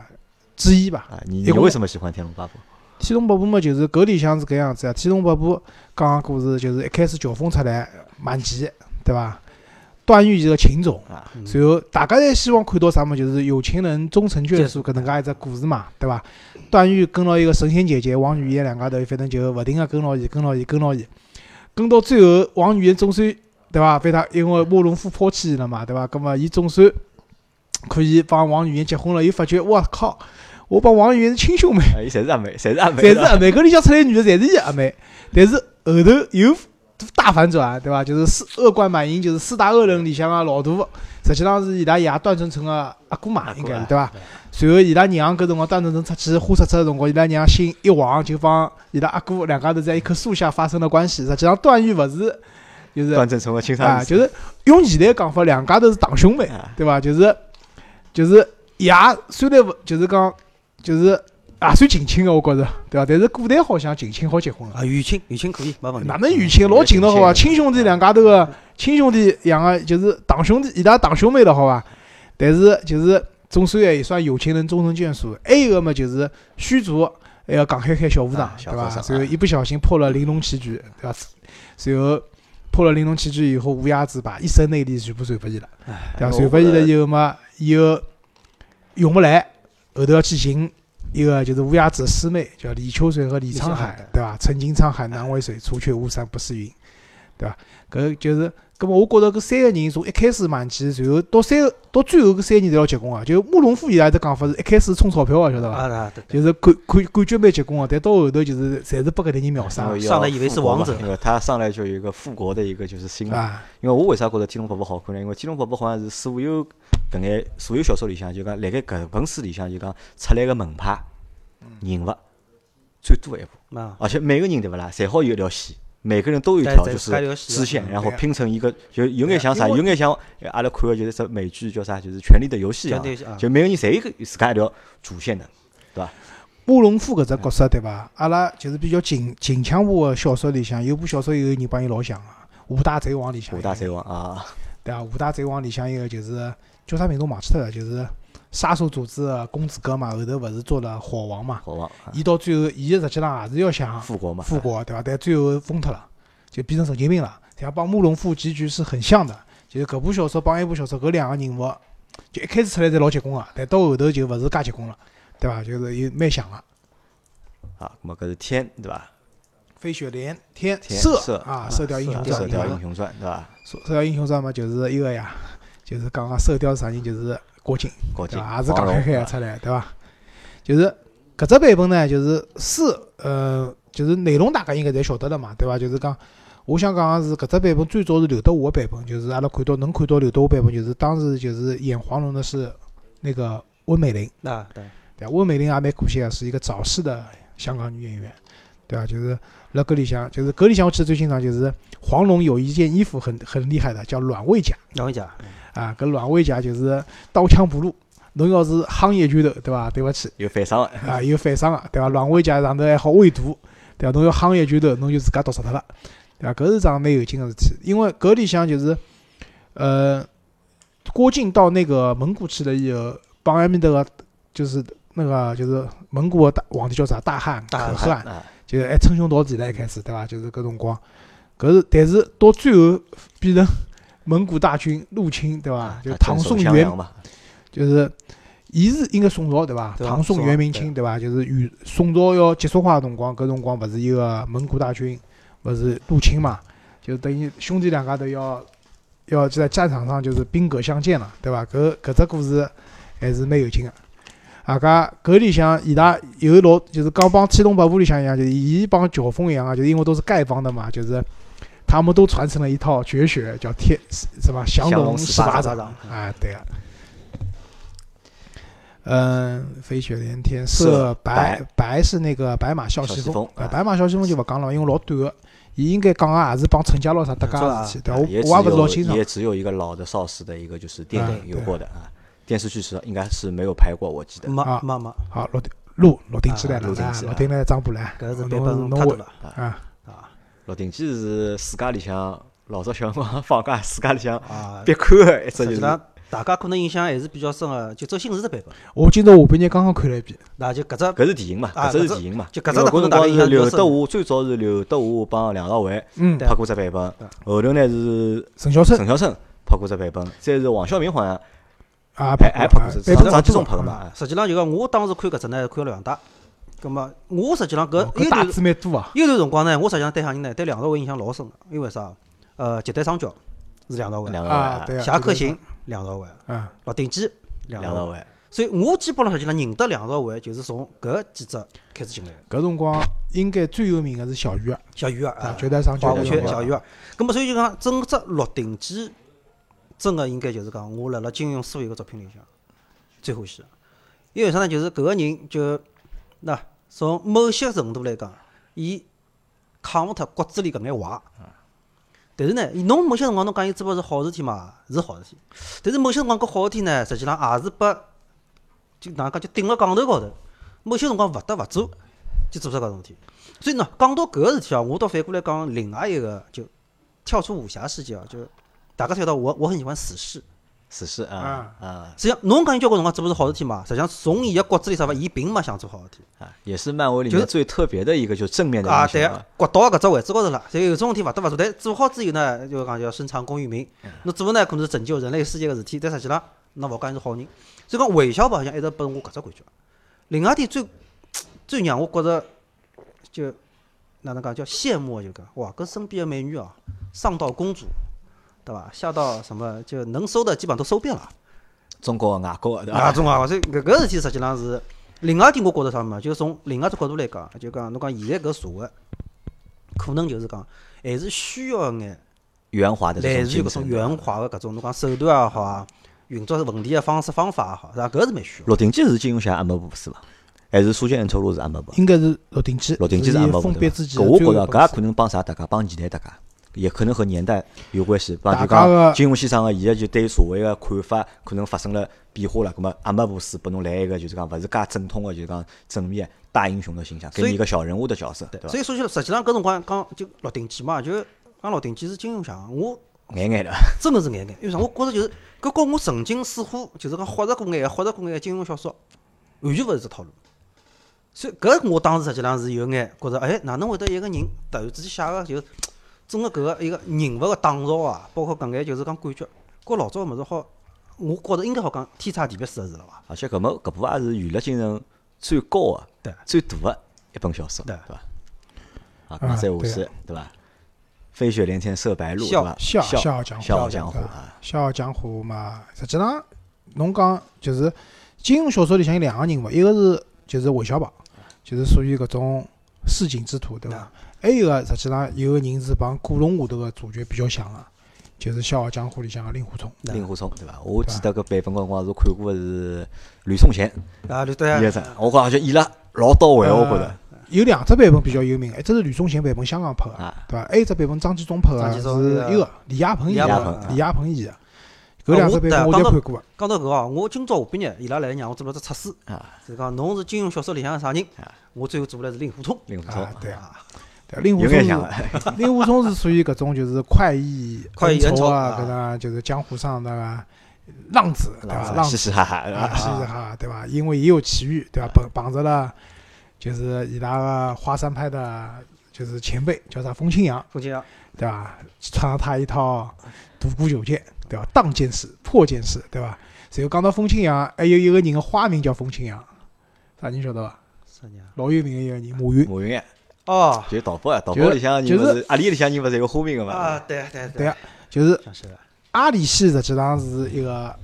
之一吧。啊。你你为为什么喜欢《天龙八部》？天龙八部嘛，就是搿里向是搿样子啊。天龙八部讲个故事，就是一开始乔峰出来满级，对伐？段誉是个情种，啊，嗯随后大家侪希望看到啥么？就是有情人终成眷属搿能介一只故事嘛，对伐？段誉跟牢一个神仙姐姐王语嫣两家头，反正就勿停个跟牢伊，跟牢伊，跟牢伊，跟到最后，王语嫣总算对伐？被他因为慕容复抛弃伊了嘛，对伐？葛么伊总算可以帮王语嫣结婚了，又发觉我靠，我帮王语嫣是亲兄妹。啊伊侪是阿妹，侪是阿妹，侪是阿妹，搿里向出来女的侪是伊阿妹，但是后头有大反转，对伐？就是四恶贯满盈，就是四大恶人里向个老大，实际上是伊拉爷段正淳个阿哥嘛应该对伐？随后伊拉娘搿辰光段正淳出去花出出个辰光，伊拉娘心一横，就帮伊拉阿哥两家头在一棵树下发生了关系。实际上段誉勿是，就是段正淳个亲生啊，儿子就是用现在讲法，两家头是堂兄妹。啊对伐？就是就是爷虽然勿就是讲就是也算近亲个，我觉着对伐？但是古代好像近亲好结婚个，啊，远亲远亲可以，没问题。哪能远亲老近了好伐？亲兄弟两家头个亲兄弟两个就是堂兄弟，伊拉堂兄妹了好伐？但是就是总算也算有情人终成眷属。还有个嘛就是虚竹。还要讲海海小和尚啊，对伐？和尚随后一不小心破了玲珑棋局，对伐？随后破了玲珑棋局以后，乌鸦子把一身内力全部传拨伊了。哎对伐？传拨伊了以后嘛，以后用勿来，后头要去寻一个就是乌鸦子的师妹，叫李秋水和李沧海李沧海，对伐？曾经沧海难为水，除却巫山不是云，对伐？搿就是，葛末我觉着搿三个人从一开始忘记，然后到三个到最后搿三个人侪要结棍啊！就慕容复伊拉只讲法是一开始充钞票个，晓得伐？啊啊，对对，就是感感感觉蛮结棍个，但到后头就是侪是被搿点人秒杀 上来以为是王者因为他上来就有一个复国的一个就是心嘛。啊！因为我为啥觉着《天龙八部》好看呢？因为《天龙八部》好像是所有搿眼所有小说里向，就讲辣盖搿本书里向就讲出来个门派人物最多一部，啊，而且每个人对勿啦，侪好有一条线，每个人都有一条就是支线，嗯然后对啊。拼成一个，就有眼像啥，有眼像呃阿拉看个就是只美剧叫啥，就是《权力的游戏》啊，就每个人侪有一个自家一条主线的，慕容复搿只角色对伐？阿拉就是比较近近腔部个小说里向，有部小说有个人帮伊老像个《五大贼王》里向。五大贼王啊，对啊，《五大贼王》里向一个就是叫啥名字我忘记脱了，就是杀手组织的公子哥嘛，后头勿是做了火王嘛？火王啊伊到最后，伊实际上也是要想复国嘛，复国，对伐？但最后疯脱了，就变成神经病了。这样帮慕容复结局是很像的，就是搿部小说帮一部小说搿两个人物，就一开始出来侪老结棍个，但到后头就勿是介结棍了，对伐？就是有蛮像个。啊，咁么搿是天对伐？飞雪连天天射射啊，啊射雕英雄传射雕英雄传对伐？射射雕英雄传嘛，就是一个呀，就是刚刚射雕是啥人，就是郭靖。郭靖？也是黄蓉讲开开啊出来，对伐？就是搿只版本呢，就是书呃，就是内容大家应该侪晓得了嘛，对伐？就是讲，我想讲个是搿只版本最早是刘德华个版本，就是阿拉看到能看到刘德华版本，就是当时就是演黄蓉的是那个温美玲，啊对，对伐？温美玲也蛮可惜个，是一个早逝的香港女演员，对伐？就是辣搿里向，就是搿里向我记得最清爽就是黄蓉有一件衣服很很厉害的，叫软猬甲。让我讲，啊，搿软猬甲就是刀枪不入。侬要是夯一拳头，对伐？对勿起，有反伤个，啊，有反伤个，对伐？软猬甲上头还好喂毒，对伐？侬要夯一拳头，侬就自家毒死脱了，对伐？搿是桩蛮有劲个事体，因为搿里向就是，呃，郭靖到那个蒙古去了以后，帮埃面搭个就是那个就是蒙古个大皇帝叫啥大汉大可汗，啊，就是还称兄道弟了，一开始对伐？就是搿辰光，搿是但是到最后变成蒙古大军入侵，对伐啊？就唐宋元嘛，就是，伊是应该宋朝对伐？对啊唐宋宋元明清对伐？就是与宋朝要结束化个辰光，搿辰光勿是一个蒙古大军勿是入侵嘛？就等于兄弟两家头要要就在战场上就是兵戈相见了，对伐？搿搿只故事还是蛮有劲个。啊，搿搿里向伊拉有老就是刚帮《天龙八部》里向一样，就是伊帮乔峰一样啊，就是因为都是丐帮的嘛，就是他们都传承了一套绝学，叫天什么降龙十十八掌。啊，对啊。嗯，飞雪连天射射白。白白是那个白马啸西风。西风，呃啊白马啸西风就勿讲了，因为老短个。伊应该讲个也是帮陈家洛啥搭嘎个事体，对伐？我我也勿是老有清爽也。只有一个老的邵氏的一个就是电啊影有过的啊，电视剧是应该是没有拍过，我记得。没啊没没，好，陆陆陆定起来了，啊陆定基陆定来张波来，搿是版侬侬本太多了啊，啊，《鹿鼎记》是世界里向老早小辰光放假自家里向啊，必看个一只就是。实际上大家可能印象还是比较深个，就周星驰的版本，我今朝下半日刚刚看了一遍，那就搿只搿是电影嘛，搿只是电影嘛。就搿只可能因为搿辰大家印象比较光是刘德华，最早是刘德华帮梁朝伟拍过只版本，后头呢是陈小春陈小春拍过只版本，再是王晓明好像啊，拍还拍过只，版本蛮张张纪中拍个嘛。实际上就讲我当时看搿只呢，看了两大。葛么我实际上搿哦搿打有段字蛮多啊，有段辰光呢，我实际上对啥人呢？对梁朝伟印象老深个，因为啥？呃，绝代双骄是梁朝伟，梁朝伟，啊对啊，侠客行梁朝伟，啊，鹿鼎记梁朝伟。所以我基本上实际上认得梁朝伟，就是从搿几只开始进来的。搿辰光应该最有名个是小鱼儿，小鱼儿啊，啊，绝代双骄花小鱼儿。葛么所以就讲整只《鹿鼎记》，真个应该就是讲我辣辣金庸所有个作品里向最欢喜的。因为啥呢？就是搿个人就那从某些程度来讲，伊抗勿脱骨子里搿眼坏。但是呢，侬某些辰光侬讲伊只不过是好事体嘛，是好事体。但是某些辰光搿好事体呢，实际上也是拨就哪能讲就顶辣杠头高头。某些辰光勿得勿做，就做出搿种事体。所以呢，讲到搿个事体啊，我倒反过来讲另外一个，就跳出武侠世界啊，就大家晓得我我很喜欢死侍。死侍啊啊实际上，侬讲伊交关辰光这不是好事体嘛？实际上从伊个骨子里啥法，伊并没想做好事体啊，也是漫威里就是面最特别的一个就正面的啊。对骨到搿只位置高头了，所以有种事体勿得勿做。但做好之后呢，就讲叫深藏功与名。侬做呢，可能是拯救人类世界个事体，但实际浪侬勿讲伊是好人。所以讲韦小宝好像一直拨我搿只感觉。另外一点最 最让我觉着就哪能讲叫羡慕，就讲哇，搿身边的美女啊，上到公主，对伐？下到什么就能收的基本上都收遍了。中国的外国的对啊，伐？中啊，所以搿搿事体实际上是另外一点，我觉着啥嘛，就是从另外一只角度来讲，就讲侬讲现在搿社会，可能就是讲还是需要一眼圆滑的这类。似于搿种圆滑的搿种侬讲手段也好啊，运作问题个方式方法也好，是吧？搿是蛮需要。鹿鼎记是金庸写阿没部是伐？还是书剑恩仇录是阿没部？应该是《鹿鼎记》，鹿鼎记是阿没部封对伐？笔之前搿我觉着搿也可能帮啥大家帮年代大家，也可能和年代有关系。帮就大家个讲金庸先生个伊个就对社会个看法可能发生了变化了。葛末阿没部书拨侬来一个就是讲勿是介正统个，就是讲正面大英雄的形象，给你一个小人物的角色，对伐所？以说起来，实际上搿辰光讲就《鹿鼎记》嘛，就讲《鹿鼎记》是金庸写个，我眼眼的，真个是眼眼，因为啥？我觉着就是搿跟我曾经似乎就是讲豁着过眼、豁着过眼金庸小说，完全勿是只套路。所以搿我当时实际上是有眼觉着，哎，哪能会得一个人突然之间写个就整个搿个一个人物个打造啊，包括搿眼就是讲感觉，跟老早个物事好，我觉着应该好讲天差地别似个事了伐？而且搿么搿部也是娱乐精神最高个、对最大个一本小说，对伐？啊，啊再下对去对伐？飞雪连天射白鹿，对笑伐？笑笑笑傲江湖笑傲江湖啊，笑傲江湖嘛，实际上侬讲就是金庸小说里向有两个人物，一个是就是韦小宝，就是属于搿种市井之徒，对伐？还有个实际上有个人是帮古龙下头个主角比较像个，就是《笑傲江湖》里向个令狐冲。令狐冲对伐？我记得搿版本辰光是看过个是吕颂贤啊，对对啊我觉着演了老到位，我觉着呃有两只版本比较有名，一只是吕颂贤版本，香港拍个，啊，对伐？还有一只版本张纪中拍张纪个中是一个李亚鹏演李亚的，李亚鹏演个。搿两只版本我侪看过个。讲到搿哦，我今朝下半日伊拉来让我做了只测试，啊，就是讲侬是金庸小说里向个啥人啊？我最后做了是令狐冲。令狐冲啊，对啊，对，令狐冲是令狐冲是属于搿种就是快意 快意恩仇啊，啊搿种就是江湖上那个浪子，对伐？浪子嘻嘻哈哈，对啊，伐？嘻嘻哈哈，对伐？因为也有奇遇，对伐？绑绑着了，就是伊拉个华山派的，就是前辈叫啥风清扬，风清扬，对伐？穿了他一套独孤九剑，对伐？荡剑式、破剑式，对伐？然后讲到风清扬，还有一个人的花名叫风清扬，啥人晓得伐？啥人啊？老有名的一个人，马云。马云呀，哦，就是淘宝呀，淘就是宝里向人就是勿是阿里里向人勿是有花名个啊，嘛？对对对啊，就是阿里系实际上是一个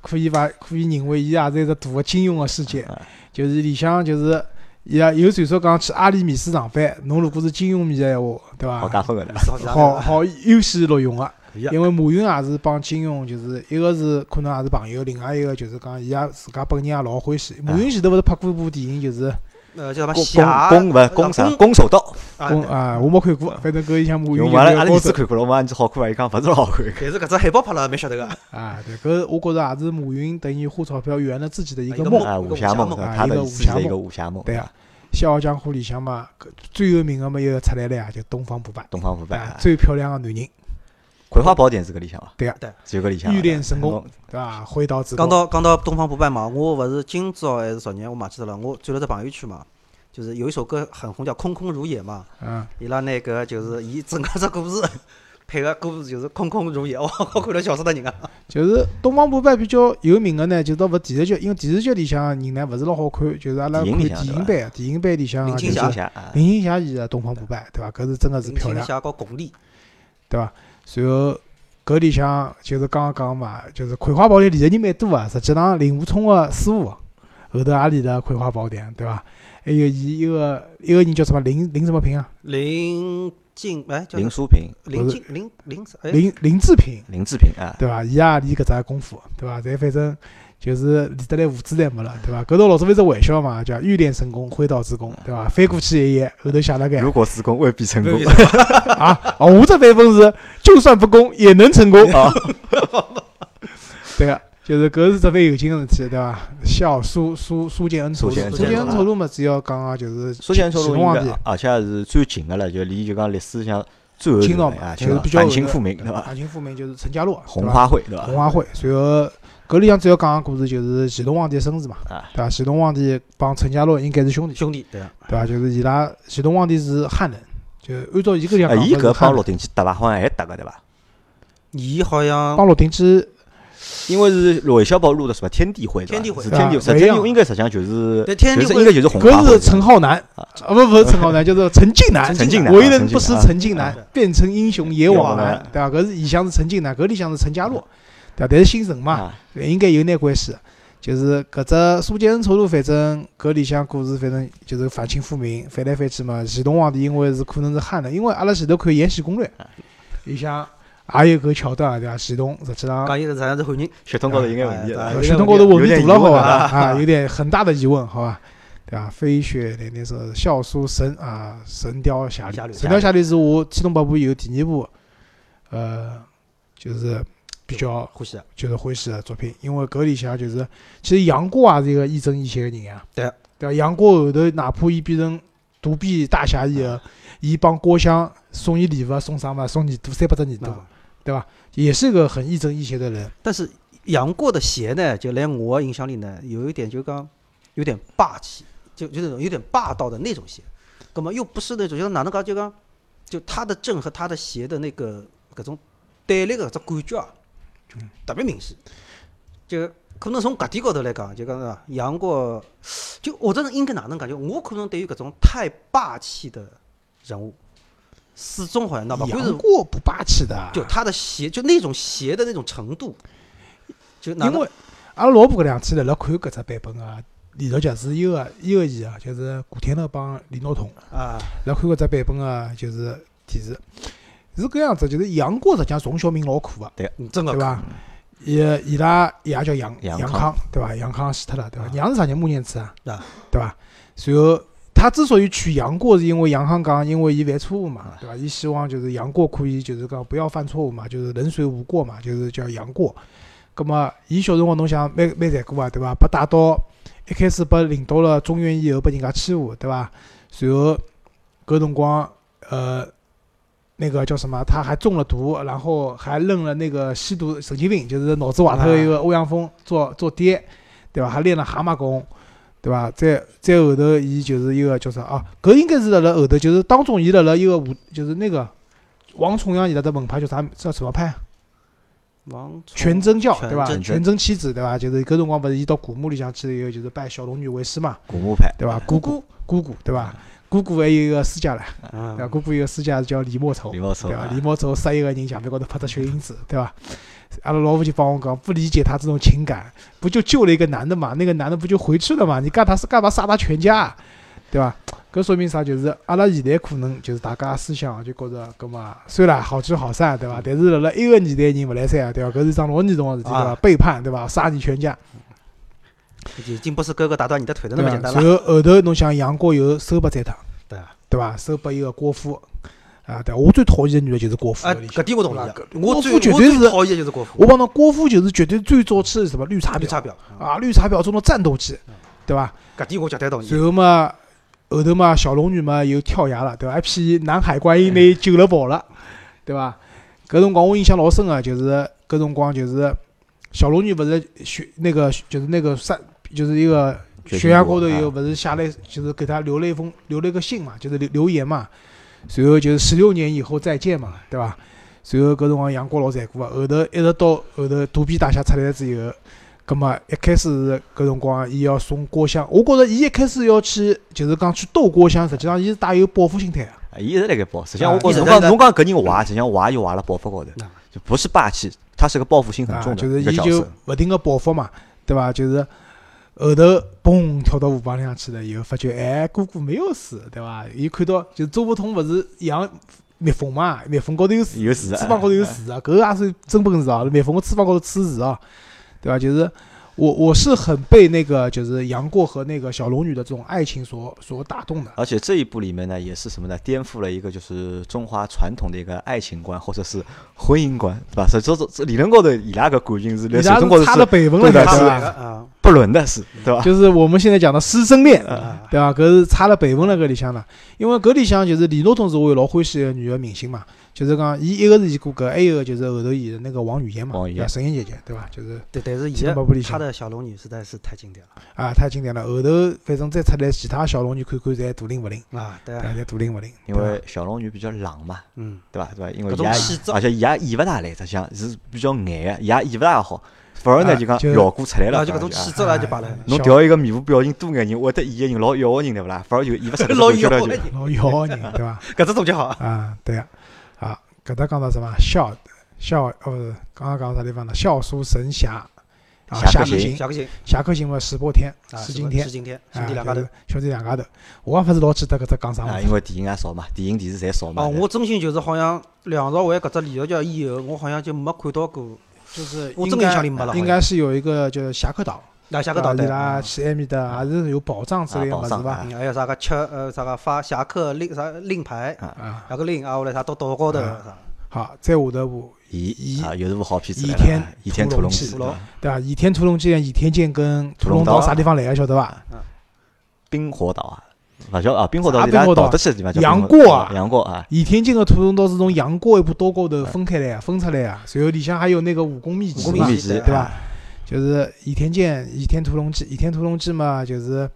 可以把可以认为伊也是一个大的金融个世界啊，就是里向就是伊拉有传说讲去阿里面试上班，侬如果是金融面的闲话，对好伐？加分个的，好好好优先录用个，因为马云也是帮金融，就是一个是可能也是朋友，另外一个就是讲伊也自家本人也老欢喜。马云前头勿是拍过一部电影，就是呃叫什么攻侠攻攻勿是攻啥？攻守道。啊我没看过，反正搿里向马云有因为阿拉儿子看过了，我讲你好看伐？伊讲勿是老好看。但是搿只海报拍了蛮晓得个，啊，对，搿我觉着也是马云等于花钞票圆了自己的一一个个梦。啊，武侠梦，啊一个自己的一个武侠梦。对啊，《笑傲江湖》里向嘛，搿最有名个嘛一个出来了呀，就东方不败，东方不败最漂亮个男人，葵花宝典是搿里向伐？对啊对，就搿里向。欲练神功功，对伐？挥刀自讲。到讲到东方不败嘛，我勿是今朝还是昨日我忘记脱了，我转了只朋友圈嘛，就是有一首歌很红叫《空空如也》嘛，嗯，伊拉那个就是伊整个只故事 配个故事就是空空如也，我我看了笑死脱人啊！就是东方不败比较有名个呢，就倒勿电视剧，因为电视剧里向人呢勿是老好看，就是阿拉看电影版，电影版里向林青霞林青霞演的东方不败，对伐？搿是真个是林漂亮，林青霞和巩俐，对伐？然后搿里向就是刚刚讲嘛，就是《葵花宝典》里头人蛮多啊，实际上令狐冲个师傅后头也练了《葵花宝典》，对伐？还有伊一个一个人叫什么林林什么平啊？林静哎叫林淑萍、林静林林啥林林志平，林志平啊，对伐？伊也练搿只功夫，对伐？侪反正就是练得来胡子侪没了，对伐？搿头老早勿是玩笑嘛，叫欲练神功，挥刀自宫，对伐？翻过去一页，后头写了个如果自宫未必成功啊，哦，我这版本是就算不攻也能成功啊。对个，就是搿是只番有劲个事体，对伐？笑苏苏苏建恩丑路，苏建恩丑路嘛，主要讲啊就是苏建启超路应该而且是最近个了，就离就讲历史上最后一清朝嘛啊，，就是比较反清复明对伐？反清复明就是陈家洛，红花会对伐红？花会，随后搿里向主要讲个故事就是乾隆皇帝生日嘛，啊，对伐？乾隆皇帝帮陈家洛应该是兄弟，兄弟对。啊，对伐？就是伊拉乾隆皇帝是汉人，就按照伊搿里向啊，讲伊搿法是汉人。帮鹿鼎记搭伐？好像还搭个对伐？伊好像帮鹿鼎记因为是韦小宝录的什么天地会，天地会。是天地，会应该实际上就是，对天地会。就是应该就是红花是陈浩南，啊。啊不不是陈浩南，就是陈近南，陈近南为人不识陈近南啊，变成英雄也也往南，往南对伐？搿是里向是陈近南，搿里向是陈家洛，对伐？但是姓陈嘛，啊，应该有眼关系。就是搿只苏建恩丑路，反正搿里向故事，反正就是反清复明，翻来翻去嘛。乾隆皇帝因为是可能是汉的，因为阿拉前头看《延禧攻略》，里向也有搿桥段对伐？乾隆实际上讲伊实际上是汉人，血统高头有眼问题哎的，血统高头问题大了，好伐？啊，啊，有点很大的疑问，好伐？对伐？飞雪连天是笑书神啊，神雕侠侣，侠侣神雕侠侣是我天龙八部以后第二部，呃，就是比较欢喜的，就是欢喜的作品，因为搿里向就是，其实杨过也是一个亦正亦邪的人啊。对对伐？杨过后头哪怕伊变成独臂大侠以后，伊帮郭襄送伊礼物，送啥嘛？送耳朵三百只耳朵，啊对伐？也是个很亦正亦邪的人。但是杨过的邪呢，就来我印象里呢，有一点就讲有点霸气，就就那种有点霸道的那种邪，葛么又不是那种就是哪能讲就讲，就他的正和他的邪的那个搿种对立的搿只感觉特别明显。就可能从搿点高头来讲，就讲是吧，杨过，就或者是应该哪能讲？就，我可能对于搿种太霸气的人物，始终好像哪怕管是杨过不霸气的，就他的邪，就那种邪的那种程度，就因为阿拉老婆搿两天辣辣看搿只版本啊，连续剧是一个一个演啊，就是古天乐帮李诺彤啊，辣看搿只版本啊，就是电视是搿样子，就是杨过实际上从小命老苦个，对真个对伐？伊伊拉爷叫杨杨康，对伐？杨康死脱了，对伐啊？娘是啥人？穆念慈啊啊，对伐？然后他之所以娶杨过，是因为杨康讲，因为伊犯错误嘛，对伐？伊希望就是杨过可以就是讲不要犯错误嘛，就是人谁无过嘛，就是叫杨过。葛么，伊小辰光侬想蛮蛮残酷啊，对伐？被带到一开始被领到了中原以后，被人家欺负，对伐？随后搿辰光，呃，那个叫什么？他还中了毒，然后还认了那个吸毒神经病，就是脑子坏脱的一个欧阳锋做做爹，对吧？还练了蛤蟆功，对吧？再再后头，伊就是一个叫啥啊？搿应该是辣辣后头，就是当中伊辣辣一个武，就是那个王重阳伊拉的门派叫啥叫什么派？王重全真教对吧？全真七子对吧？就是搿辰光勿是伊到古墓里向去了以后，就是拜小龙女为师嘛，古墓派对吧？姑姑姑姑对伐？姑姑还有一个师家唻，对姑姑有个师姐是叫李莫愁李，莫愁对伐？啊李莫愁杀一个人，墙壁高头拍只血印子，对伐？阿拉老婆就帮我讲，不理解他这种情感，不就救了一个男的嘛？那个男的不就回去了嘛？你干他是干嘛杀他全家，对伐？搿说明啥？就是阿拉现在可能就是大家思想就觉着，搿么虽然好聚好散，对伐？但是辣辣一个年代人勿来三，对伐？搿是桩老严重个事体，对伐？啊背叛，对伐？杀你全家，已经不是哥哥打断你的腿的那？么简单了，然后后头侬想杨过又收拨再他，对啊，对伐？收拨一个郭芙，啊，对，我最讨厌的女的就是郭芙哎，搿点我同意啊对，我郭芙绝对是讨厌的就是郭芙，我帮侬，郭芙就是绝对最早期的什么绿茶婊绿茶婊，啊，啊，绿茶婊中的战斗机，对伐？搿点我绝对同意然。后嘛，后头嘛，小龙女嘛又跳崖了，对伐？一批南海观音拿救了跑了，对伐？搿辰光我印象老深个，就是搿辰光就是小龙女勿是学那个就是那个山，就是一个悬崖高头有勿是写了，就是给他留了一封留了一个信嘛，就是留留言嘛。随后就是十六年以后再见嘛，对伐？随后搿辰光杨过老残酷个，后头一直到后头肚皮大侠出来之后，葛末一开始是搿辰光伊要送郭襄，我觉着伊一开始要去就是讲去斗郭襄，实际上伊是带有报复心态个。啊，伊一直辣盖报，实际上啊我觉着侬讲侬讲搿人坏，实际上坏就坏了报复高头啊，就不是霸气，他是个报复心很啊，重就是伊就。勿停个报复嘛，对伐？就是后头嘣跳到河浜里向去了以后，发觉哎哥哥没有死，对伐？伊看到就周伯通勿是养蜜蜂嘛，蜜蜂高头有刺，有事翅膀高头有刺啊，搿个也是真本事啊！蜜蜂个翅膀高头刺刺啊，对伐？就是我我是很被那个就是杨过和那个小龙女的这种爱情所所打动的。而且这一部里面呢，也是什么呢？颠覆了一个就是中华传统的一个爱情观，或者是婚姻观，对伐？所以这这这理论高头，伊拉个感情是伊在拉是差了水中高头是北风了，对伐？啊不伦的，是对吧？就是我们现在讲的师生恋，啊，对吧？搿是差了辈分了搿里向了，因为搿里向就是李诺同志，我也老欢喜个女个明星嘛，就是讲伊一个是演过搿，还有一个就是后头演的那个王语嫣嘛，王语嫣对伐？神仙姐姐，对伐？就是对，但是这现在个部里向他的小龙女实在是太经典了啊，太经典了。后头反正再出来其他小龙女看看，侪大灵勿灵，啊，对对啊，伐？侪大灵勿灵，因为小龙女比较冷嘛，嗯，对吧？对吧？因为也而且伊也演勿大来，实际上是比较矮个，伊也演勿大好，反而呢啊就讲效果出来了，就搿种气质啦就罢了，侬调一个面部表情多眼人，会得演个人老妖个人对勿啦？反而就演勿出来老妖的。老妖个人，对伐？搿只总结好，啊，对个，啊，搿搭讲到什么笑笑哦，刚刚讲到啥地方呢？笑书神侠啊，侠客行侠客行，嘛，石破天，啊，石惊天石，惊天，兄啊，弟两家头就是。兄弟两家头，我也勿是老记得搿只讲啥因为电影也少嘛，电影电视侪少嘛。哦，我真心就是好像梁朝伟搿只连续剧以后，我好像就没看到过。就是我真的应该印象里没了应该是有一个叫侠客岛，那侠客岛，对伐伊拉嗯。去埃面搭也是有宝藏之类个物事伐啊宝藏啊？嗯还有啥个吃呃啥个发侠客令啥令牌，啊，啥个令啊，后来啥到岛高头。好，再下头部，倚倚啊，又是部好片子倚来了天啊倚天屠龙记对吧？倚天屠龙记、倚天剑跟屠龙刀刀。啥地方来个晓得伐？冰火岛啊，勿晓得啊，冰火岛啥是伊拉冰火岛逃得去的地方叫杨过啊。杨过啊，倚天剑和屠龙刀是从杨过一部刀高头分开来啊，分出来啊，随后里向还有那个武功秘籍嘛武功秘，籍对伐？就是倚天剑、倚天屠龙记、倚天屠龙记嘛，就是，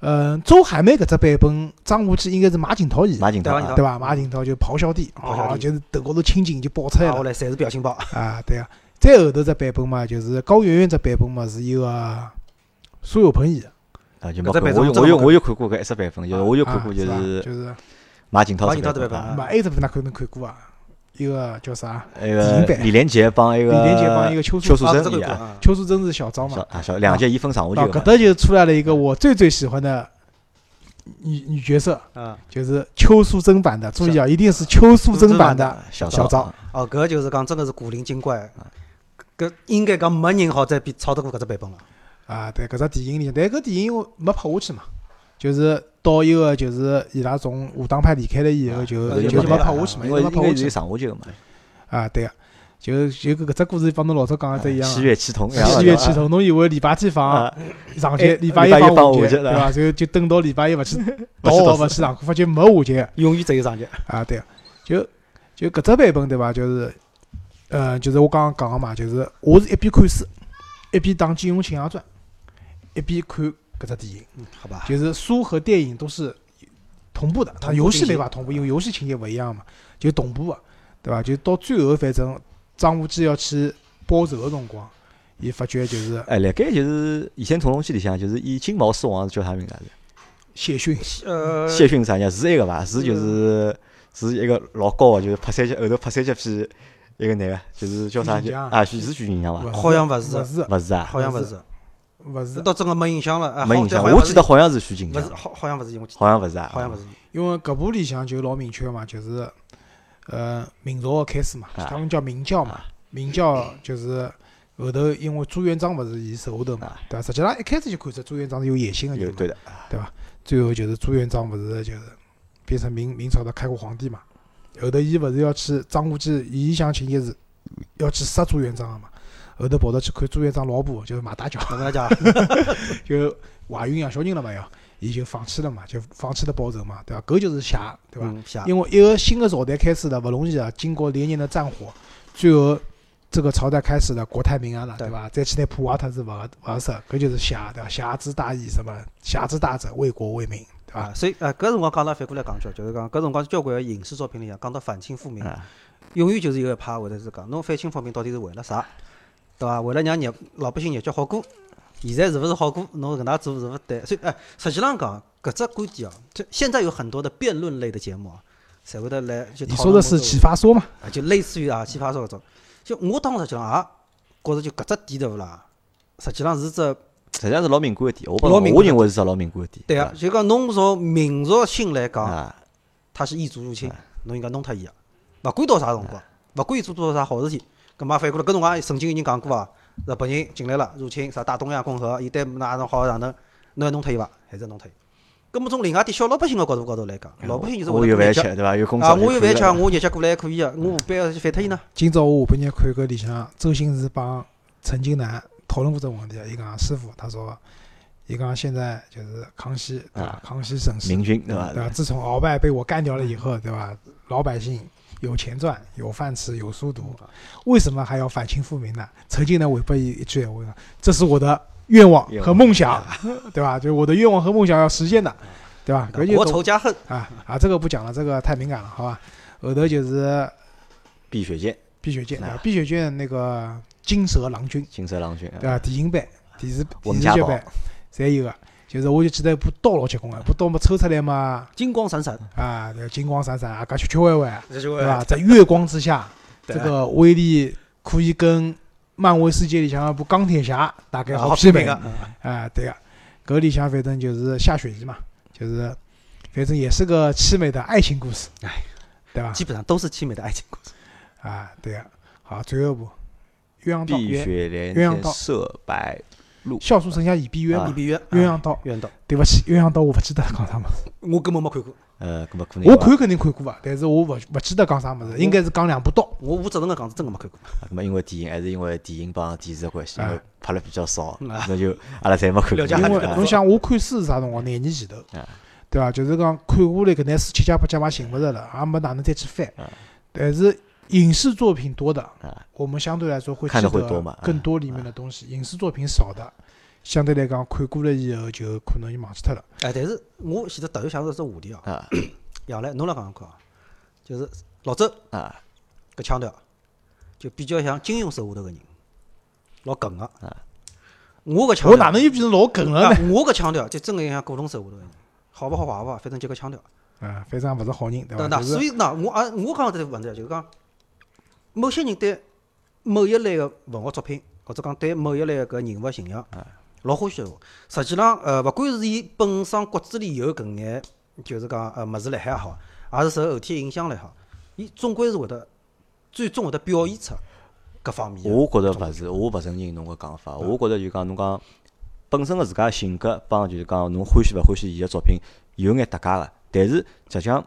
嗯，周海媚搿只版本，张无忌应该是马景涛演的，马景涛啊。对吧？马景涛就咆哮帝，咆哮帝啊，就是头高头青筋就爆出来了。啊后来侪是表情包，啊，对啊。再后头只版本嘛，就是高圆圆只版本嘛，是一个苏有朋演。的，啊，就没搿只版看过，我有本真的没我有我有看过搿一只版本，就是我有看过，就是就是马景涛马景涛这版本啊这版本嘛，还有只哪可能看过啊？一个叫啥？那个李连杰帮一个李连杰帮一个邱淑邱淑啊，贞演邱淑贞是小张嘛？啊小两届一分上下啊，就搿搭就出来了一个我最最喜欢的女女角色，啊，就是邱淑贞版的。注意啊，一定是邱淑贞版的小小昭啊哦，搿就是讲真的是古灵精怪，搿应该讲没人好再比超得过搿只版本了。啊。对，搿只电影里向，但搿电影没拍下去嘛，就是到一个就是伊拉从武当派离开了以后，就呃就没拍拍下去嘛，因因为没拍下去上下集个嘛，啊。对个，就就搿只故事帮侬老早讲个只一样七啊。月七同，七月七同，侬以为礼拜天放啊，上节，哎礼拜一放下节，放下节对伐？就就等到礼拜一勿去，到勿去读书学勿去上课，发觉没下节。永远只有上节，啊，对，就就搿只版本对伐？就是，呃，就是我刚刚讲个嘛，就是我是一边看书，一边打《金庸群侠传》，一边看搿只电影，嗯，好吧，就是书和电影都是同步的，它游戏没法同步，因为游戏情节勿一样嘛，就同步的，对伐？就到最后，反正张无忌要去报仇的辰光，伊发觉就是哎，辣盖就是《倚天屠龙记》里向，就是以金毛狮王是叫啥名字来着？谢逊，呃，谢逊啥人？是那个伐？是就是是一个老高个，就是拍三级后头拍三级片一个男个，就是叫啥啊？徐是徐锦江伐？好像勿是勿是勿是啊，好像勿是，勿是。这，倒真个没印象了，哎没印象。我记得好像是徐锦江勿是，，好好像勿是，我记得好像勿是啊，好像勿是，因为搿部里向就老明确嘛，就是呃明朝个开始嘛，啊。他们叫明教嘛，明教就是后头因为朱元璋勿是伊手下头嘛啊，对伐？实际上一开始就看出朱元璋是有野心个人嘛，有对伐，最后就是朱元璋勿是就是变成明明朝的开国皇帝嘛，后头伊勿是要去张无忌伊想情节是要去杀朱元璋个嘛，后头跑到去看朱元璋老婆就是马大脚，哪能讲？就怀孕养小人了嘛要，伊就放弃了嘛，就放弃了报仇嘛，对伐？搿就是侠，对伐？嗯，因为一个新的朝代开始了，勿容易啊，经过连年的战火，最后这个朝代开始了，国泰民安了，对对伐？再去拿破坏它是勿合勿合适，搿就是侠，对伐？侠之大义，什么？侠之大者，为国为民，对伐啊，？所以呃，搿辰光讲到反过来讲句，就是讲搿辰光交关个影视作品里向讲到反清复明，啊，永远就是有一派会得是讲，侬反清复明到底是为了啥？对伐？为了让日老百姓日脚好过。现在是勿是好过？侬搿能介做是勿对。所以哎，实际上讲搿只观点哦，这现在有很多的辩论类的节目啊，侪会得来就你说的是讨论某种奇葩说嘛？啊，就类似于啊启发说搿种。就我当时实际上也觉着就搿只点对勿啦？实际上是只实际上是老敏感个点，我老敏我认为是只老敏感个点。对啊，就讲侬从民族性来讲，啊，他是异族入侵，侬应该弄脱伊个，勿管到啥辰光，勿管伊做多少啥好事体，葛末反过来，搿辰光曾经有人讲过啊，日本人进来了，入侵啥大东亚共和，伊对哪能好哪能，侬要弄脱伊伐？还是要弄脱伊？葛末从另外点小老百姓个角度高头来讲，老百姓就是我有饭吃，对伐？有工啊，作我有饭吃，啊，我日脚过来还可以个，我何必要去反脱伊呢？今朝我下半日看搿里向，周星驰帮陈近南讨论过这个问题啊。伊讲师傅，他说，伊讲现在就是康熙对伐啊？康熙盛世明君对伐？对吧？自从鳌拜被我干掉了以后，对吧？老百姓有钱赚，有饭吃，有书读，为什么还要反清复明呢？陈近南回拨伊一句闲话，这是我的愿望和梦想，对吧？就是我的愿望和梦想要实现的，对吧？国仇家恨，啊啊，这个不讲了，这个太敏感了，好吧？后头就是碧血剑、碧血剑，啊？碧血剑那个金蛇郎君，金蛇郎君，啊对吧？电影版、电视电视剧版侪有个。就是我就记得一部刀老结棍个，部刀嘛抽出来嘛，金光闪闪，啊，这个金光闪闪啊，搿曲曲歪歪，对吧？在月光之下，这个威力可以跟漫威世界里向那部钢铁侠大概好媲美个，啊，对个，搿里向反正就是下雪衣嘛，就是反正也是个凄美的爱情故事，哎，对吧？基本上都是凄美的爱情故事。啊，对个，好，最后一部鸳鸯刀，碧鸳鸯刀天射白鹿，笑书神侠倚碧鸳啊。嘛，比比约鸳鸯刀，鸳鸯刀，对勿起，鸳鸯刀我勿记得讲啥物事，我根本没看过，呃，搿么可能我看肯定看过啊，但是我勿勿记得讲啥物事，应该是讲两部刀，我负责任个讲是真个没看过。咁么因为电影还是因为电影帮电视的关系，因为啊。拍了比较少，那就阿拉侪没看过。了解因为啊侬想我看书是啥辰光？廿年前头啊，对伐？就是讲看下来搿眼书七家八家嘛寻勿着了，也没哪能再去翻。啊。但是影视作品多的，啊，我们相对来说会记看得会多嘛啊更多里面的东西。影视作品少的，相对来讲看过了以后就可能就忘记脱了。哎，但是我现在突然想到只话题哦，啊 杨澜，侬来讲讲看啊，就是老周啊搿腔调，就比较像金庸手下头个人，老梗个。啊我搿腔调，我哪能又变成老梗了啊呢？我搿腔调就真个像古龙手下头个人，好勿好坏勿好，反正就搿腔调。啊，反正也勿是好人，对伐？对那所以那我啊，我讲这个问题啊就是讲，某些人对某一类个文学作品，或者讲对某一类个搿人物形象，老欢喜个。实际上，呃，勿管是伊本身骨子里有搿眼，就是讲呃物事辣海也好，还是受后天影响了也好，伊总归是会得最终会得表现出各方面的。我觉着勿是，我勿承认侬个讲法。我觉着就讲侬讲本身个自家性格帮就是讲侬欢喜勿欢喜伊个作品有眼搭界个，但是实际上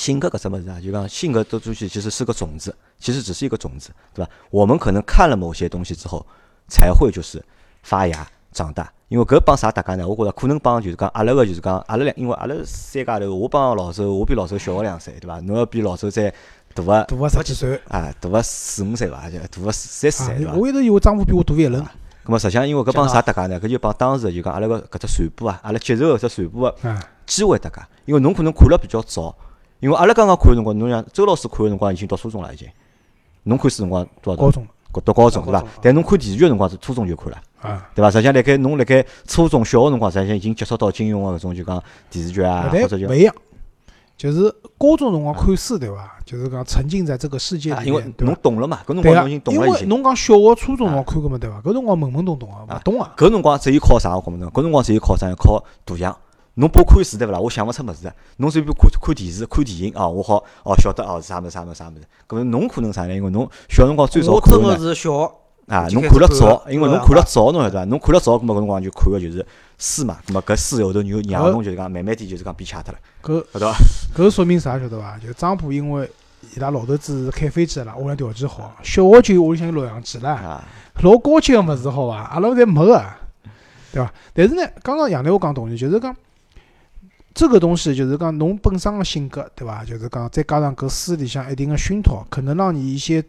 性格搿只物事啊，就讲性格的东西其实是个种子，其实只是一个种子，对吧？我们可能看了某些东西之后，才会就是发芽长大。因为搿帮啥搭界呢？我觉着可能帮就是讲阿拉个就是讲阿拉两，因为阿拉三家头，我帮老周，我比老周小个两岁，对伐？侬要比老周再大个大个十几岁。啊，大个四五岁伐，就大个三四啊岁，对伐？我一直以为张虎比我大一轮咁么实际上因为搿帮啥搭界呢？搿就帮当时就讲阿拉个搿只传播啊，阿拉接受搿只传播个啊，机会搭界。因为侬可能看了比较早，因为阿拉刚刚看个辰光，侬像周老师看个辰光已经读初中了已经。侬看书辰光多少高中读读高中对伐？但侬看电视剧个辰光是初中就看了，啊。对伐？实际上辣盖侬辣盖初中小个辰光，实际上已经接触到金庸个搿种就讲电视剧啊，或者就但勿一样，就是高中辰光看书对伐？就是讲沉浸在这个世界啊，因为？侬懂了嘛，搿辰对啊，光侬已经懂因。为侬讲小学、初中辰光看个嘛，对伐？搿辰光懵懵懂懂个，勿懂啊。搿辰光只有靠啥？我讲侬，搿辰光只有靠啥？靠图像。侬拨我看书对勿啦？我想勿出物事的。侬随便看看电视、看电影啊，我好哦晓得哦是啥物事啥物事啥物事。搿么侬可能啥呢？因为侬小辰光最早我真个看个是小学啊，侬看了早因为侬看了早，侬晓得伐？侬看了早，搿么搿辰光就看个就是书嘛。搿么搿书后头就让侬就是讲慢慢点就是讲变恰脱了，搿晓得伐？搿说明啥晓得伐？就张浦因为伊拉老头子是开飞机个啦，屋里向条件好，小学就有屋里向有录像机啦，啊，老高级个物事好伐？阿拉侪没个，对伐？但是呢，刚刚杨澜我讲道理，就是讲这个东西就是讲侬本身个性格，对伐？就是讲再加上搿书里向一定个熏陶，可能让你一些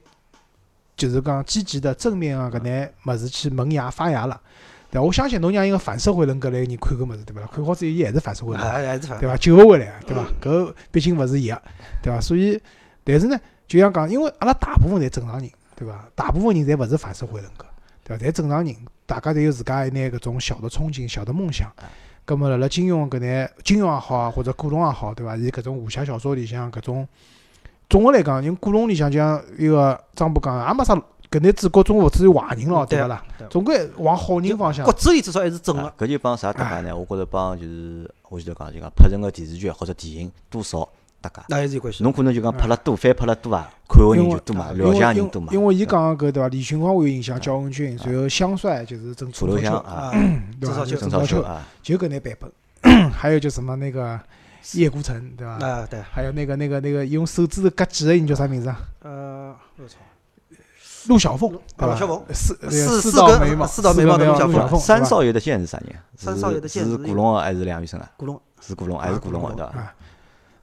就是讲积极的正面啊搿眼物事去萌芽发芽了。对伐？我相信侬让一个反社会人格来人看搿物事，对伐？看好之后伊还是反社会人格，还还是反对伐？救勿回来，对伐？搿毕竟勿是伊个，对伐？所以，但是呢，就像讲，因为阿拉大部分侪正常人，对伐？大部分人侪勿是反社会人格，对伐？侪正常人，大家侪有自家一眼搿种小的憧憬、小的梦想。葛末辣辣金庸搿眼金庸也好啊，或者古龙也好，对伐？伊搿种武侠小说里向搿种，总个来讲，因为古龙里向就像一个张博讲个，也没啥搿眼主角总勿至于坏人咯，对勿啦？总归往好人方向骨。子里至少还是正个。啊搿就帮啥搭界呢？我觉着帮就是我前头讲就讲拍成个电视剧或者电影多少搭界。那还是有关系。侬可能就讲拍了多，翻拍了多啊，看个人就多嘛，了解个人多嘛。因为伊讲个搿对伐？李寻欢会有影响，焦恩俊，然后香帅就是郑楚留香秋，啊？郑少秋就郑少秋，郑少秋啊，就搿眼版本。还有就什么那个叶孤城，对伐？啊，对，还有那个那个那个用手指头割几个人叫啥名字啊？呃，我操，陆小凤，陆小凤四四四道眉毛，四道眉毛的陆小凤陆小凤，三少爷的剑是啥人啊？三少爷的剑是是古龙啊还是梁羽生啊？古龙，是古龙还是古龙啊？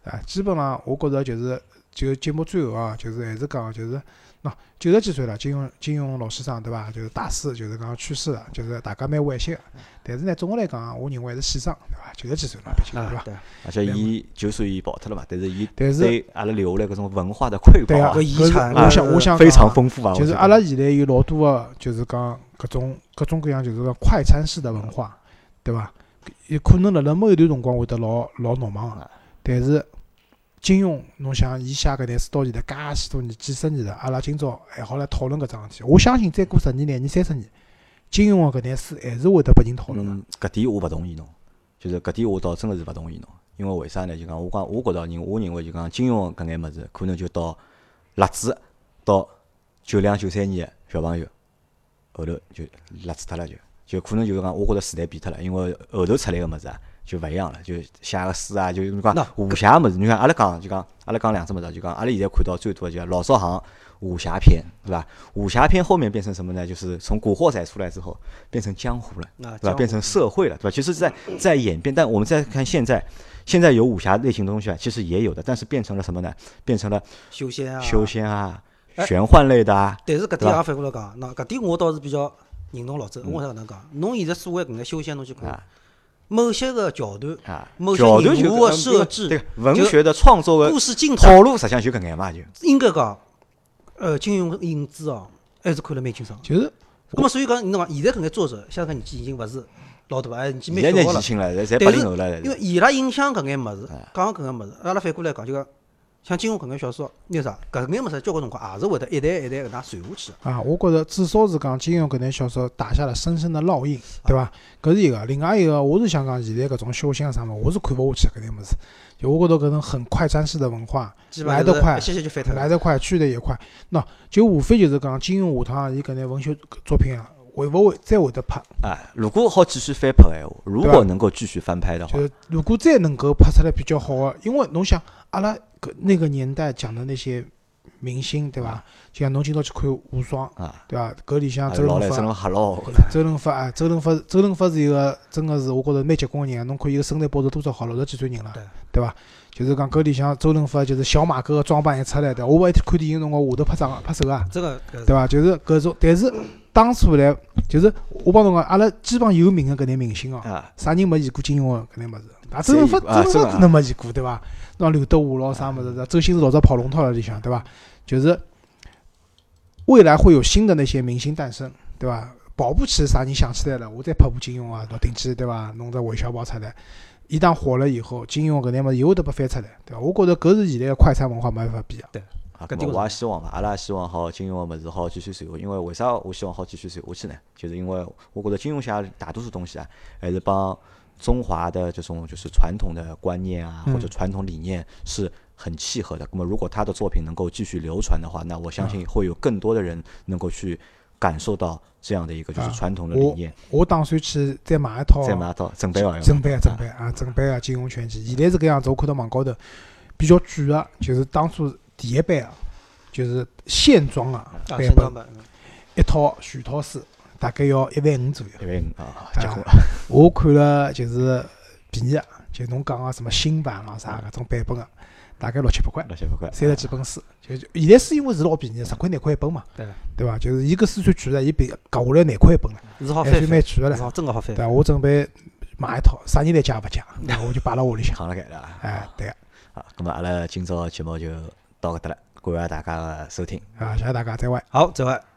啊啊，基本上我觉着就是就节目最后啊，就是还是讲就是喏九十几岁了，金庸金庸老先生对伐？就是大师，就是讲去世了，就是大家蛮惋惜个。但是呢，总个来讲啊，我认为还是喜丧对伐？九十几岁了，毕竟对伐，？而且伊就算伊跑脱了嘛，但是伊但是对阿拉留下来搿种文化的瑰宝啊搿，遗搿是产我想我想非常丰富啊。就是阿拉现在有老多个，就是讲搿种各种各样，就是讲快餐式的文化，对伐？有可能辣辣某一段辰光会得老老闹忙个啊，但是金庸，侬想伊写搿眼书到现在介许多年、几十年了，阿拉今朝还好来讨论搿桩事体。我相信再过十年、廿年、三十年，金庸个搿眼书还是会得拨人讨论个。搿点我勿同意侬，就是搿点我倒真个是勿同意侬，因为为啥呢？就讲我讲，我觉着人，我认为就讲金庸搿眼物事，可能就到辣子到九两九三年个小朋友后头就辣子脱了就，就可能就是讲，我觉着时代变脱了，因为后头出来个物事啊。就勿一样了，就写个书啊，就侬讲那武侠么事，你看阿拉讲就讲阿拉讲两只物事，就讲阿拉现在看到最多的就老少行武侠片，对伐？武侠片后面变成什么呢？就是从古惑仔出来之后，变成江湖了。啊，对吧？变成社会了，对吧？其实在在演变，但我们再看现在，现在有武侠类型的东西啊，其实也有的，但是变成了什么呢？变成了修仙啊，修。仙啊、哎玄幻类的啊，但是搿点也反过来讲，那搿点我倒是比较认同老周。我啥能讲？侬现在所谓搿眼修仙，侬去看啊某些个桥段、啊，某些角度就人物的搿设置对文学的创作的故事镜头，套路，实际上就搿眼嘛，就应该讲，呃，金庸影子哦，还是看了蛮清爽。就是那么所以讲，侬讲现在搿眼作者，现在搿年纪已经勿是老大哎，年纪蛮小了。现在。年纪轻了，侪侪八零后了，因为伊拉影响搿眼物事哎，讲搿眼物事，阿拉反过来讲，就讲像金庸搿眼小说，那啥，搿眼物事交关辰光也是会得一代一代搿能传下去的。啊，我觉着至少是讲金庸搿眼小说打下了深深的烙印，对伐？搿是一个，另外一个我是想讲现在搿种修仙啊啥物，我是看勿下去搿眼物事。就我觉着搿种很快餐式的文化来得快。来得快，去得也快。喏，就无非就是讲金庸下趟伊搿眼文学作品啊，会勿会再会得拍？啊，如果好继续翻拍的闲话，如果能够继续翻拍的话就，是如果再能够拍出来比较好的，因为侬想阿拉搿那个年代讲的那些明星，对伐？就像侬今朝去看无双，啊，对伐？搿里向啊周润发周润发啊，周润发，周润发是一个真个是我觉着蛮结棍个人啊。侬看伊个身材保持多少好，六十几岁人了对，对伐？就是讲搿里向周润发就是小马哥个装扮一出来的，我勿一天看电影辰光下头拍掌拍手啊，这个对伐？就是搿种，但是当初来就是我帮侬讲，阿拉基本上有名个搿眼明星哦，啊，啥人没演过金庸个搿眼物事？啊，周润发，周润发真的没演过，对伐？那刘德华咯啥物事，周星驰老早跑龙套了里向，对伐？就是未来会有新的那些明星诞生，对伐？保不齐啥人想起来了，我再拍部金庸啊，老顶起，对伐？弄只韦小宝出来，一旦火了以后，金庸搿眼物事又会得被翻出来，对伐？我觉着搿是现在个快餐文化没办法比个。啊，咁么搿点我我也希望嘛，阿拉也希望好金庸个物事好继续传下去，因为为啥我希望好继续传下去呢？就是因为我觉着金庸写的大多数东西啊，还是帮中华的这种就是传统的观念啊，嗯或者传统理念是很契合的。那么如果他的作品能够继续流传的话，那我相信会有更多的人能够去感受到这样的一个就是啊传统的理念。我打算去再买一套，再买套正版哦，正版啊，正版啊，正版啊，金庸全集。现在是个样子，我看到网高头比较贵个，就是当初第一版啊，就是线装啊啊，版本一套全套书大概要一万五左右。一万五啊，结婚我看了就是便宜个，就侬讲个什么新版啊啥搿种版本个，大概六七百块，六七百块，三十几本书。就就现在书因为是老便宜，十块廿块一本嘛，对对伐？就是伊搿书算贵了，伊比搿下来廿块一本了，是好还算翻翻，蛮贵个唻。是好真个好翻对。伐？我准备买一套，啥人来借也勿借，对伐我就摆辣屋里向。扛辣盖对伐？哎，对个，好，咁么阿拉今朝节目就到搿搭了，感谢大家个收听。啊，谢谢大家，再会。好，再会。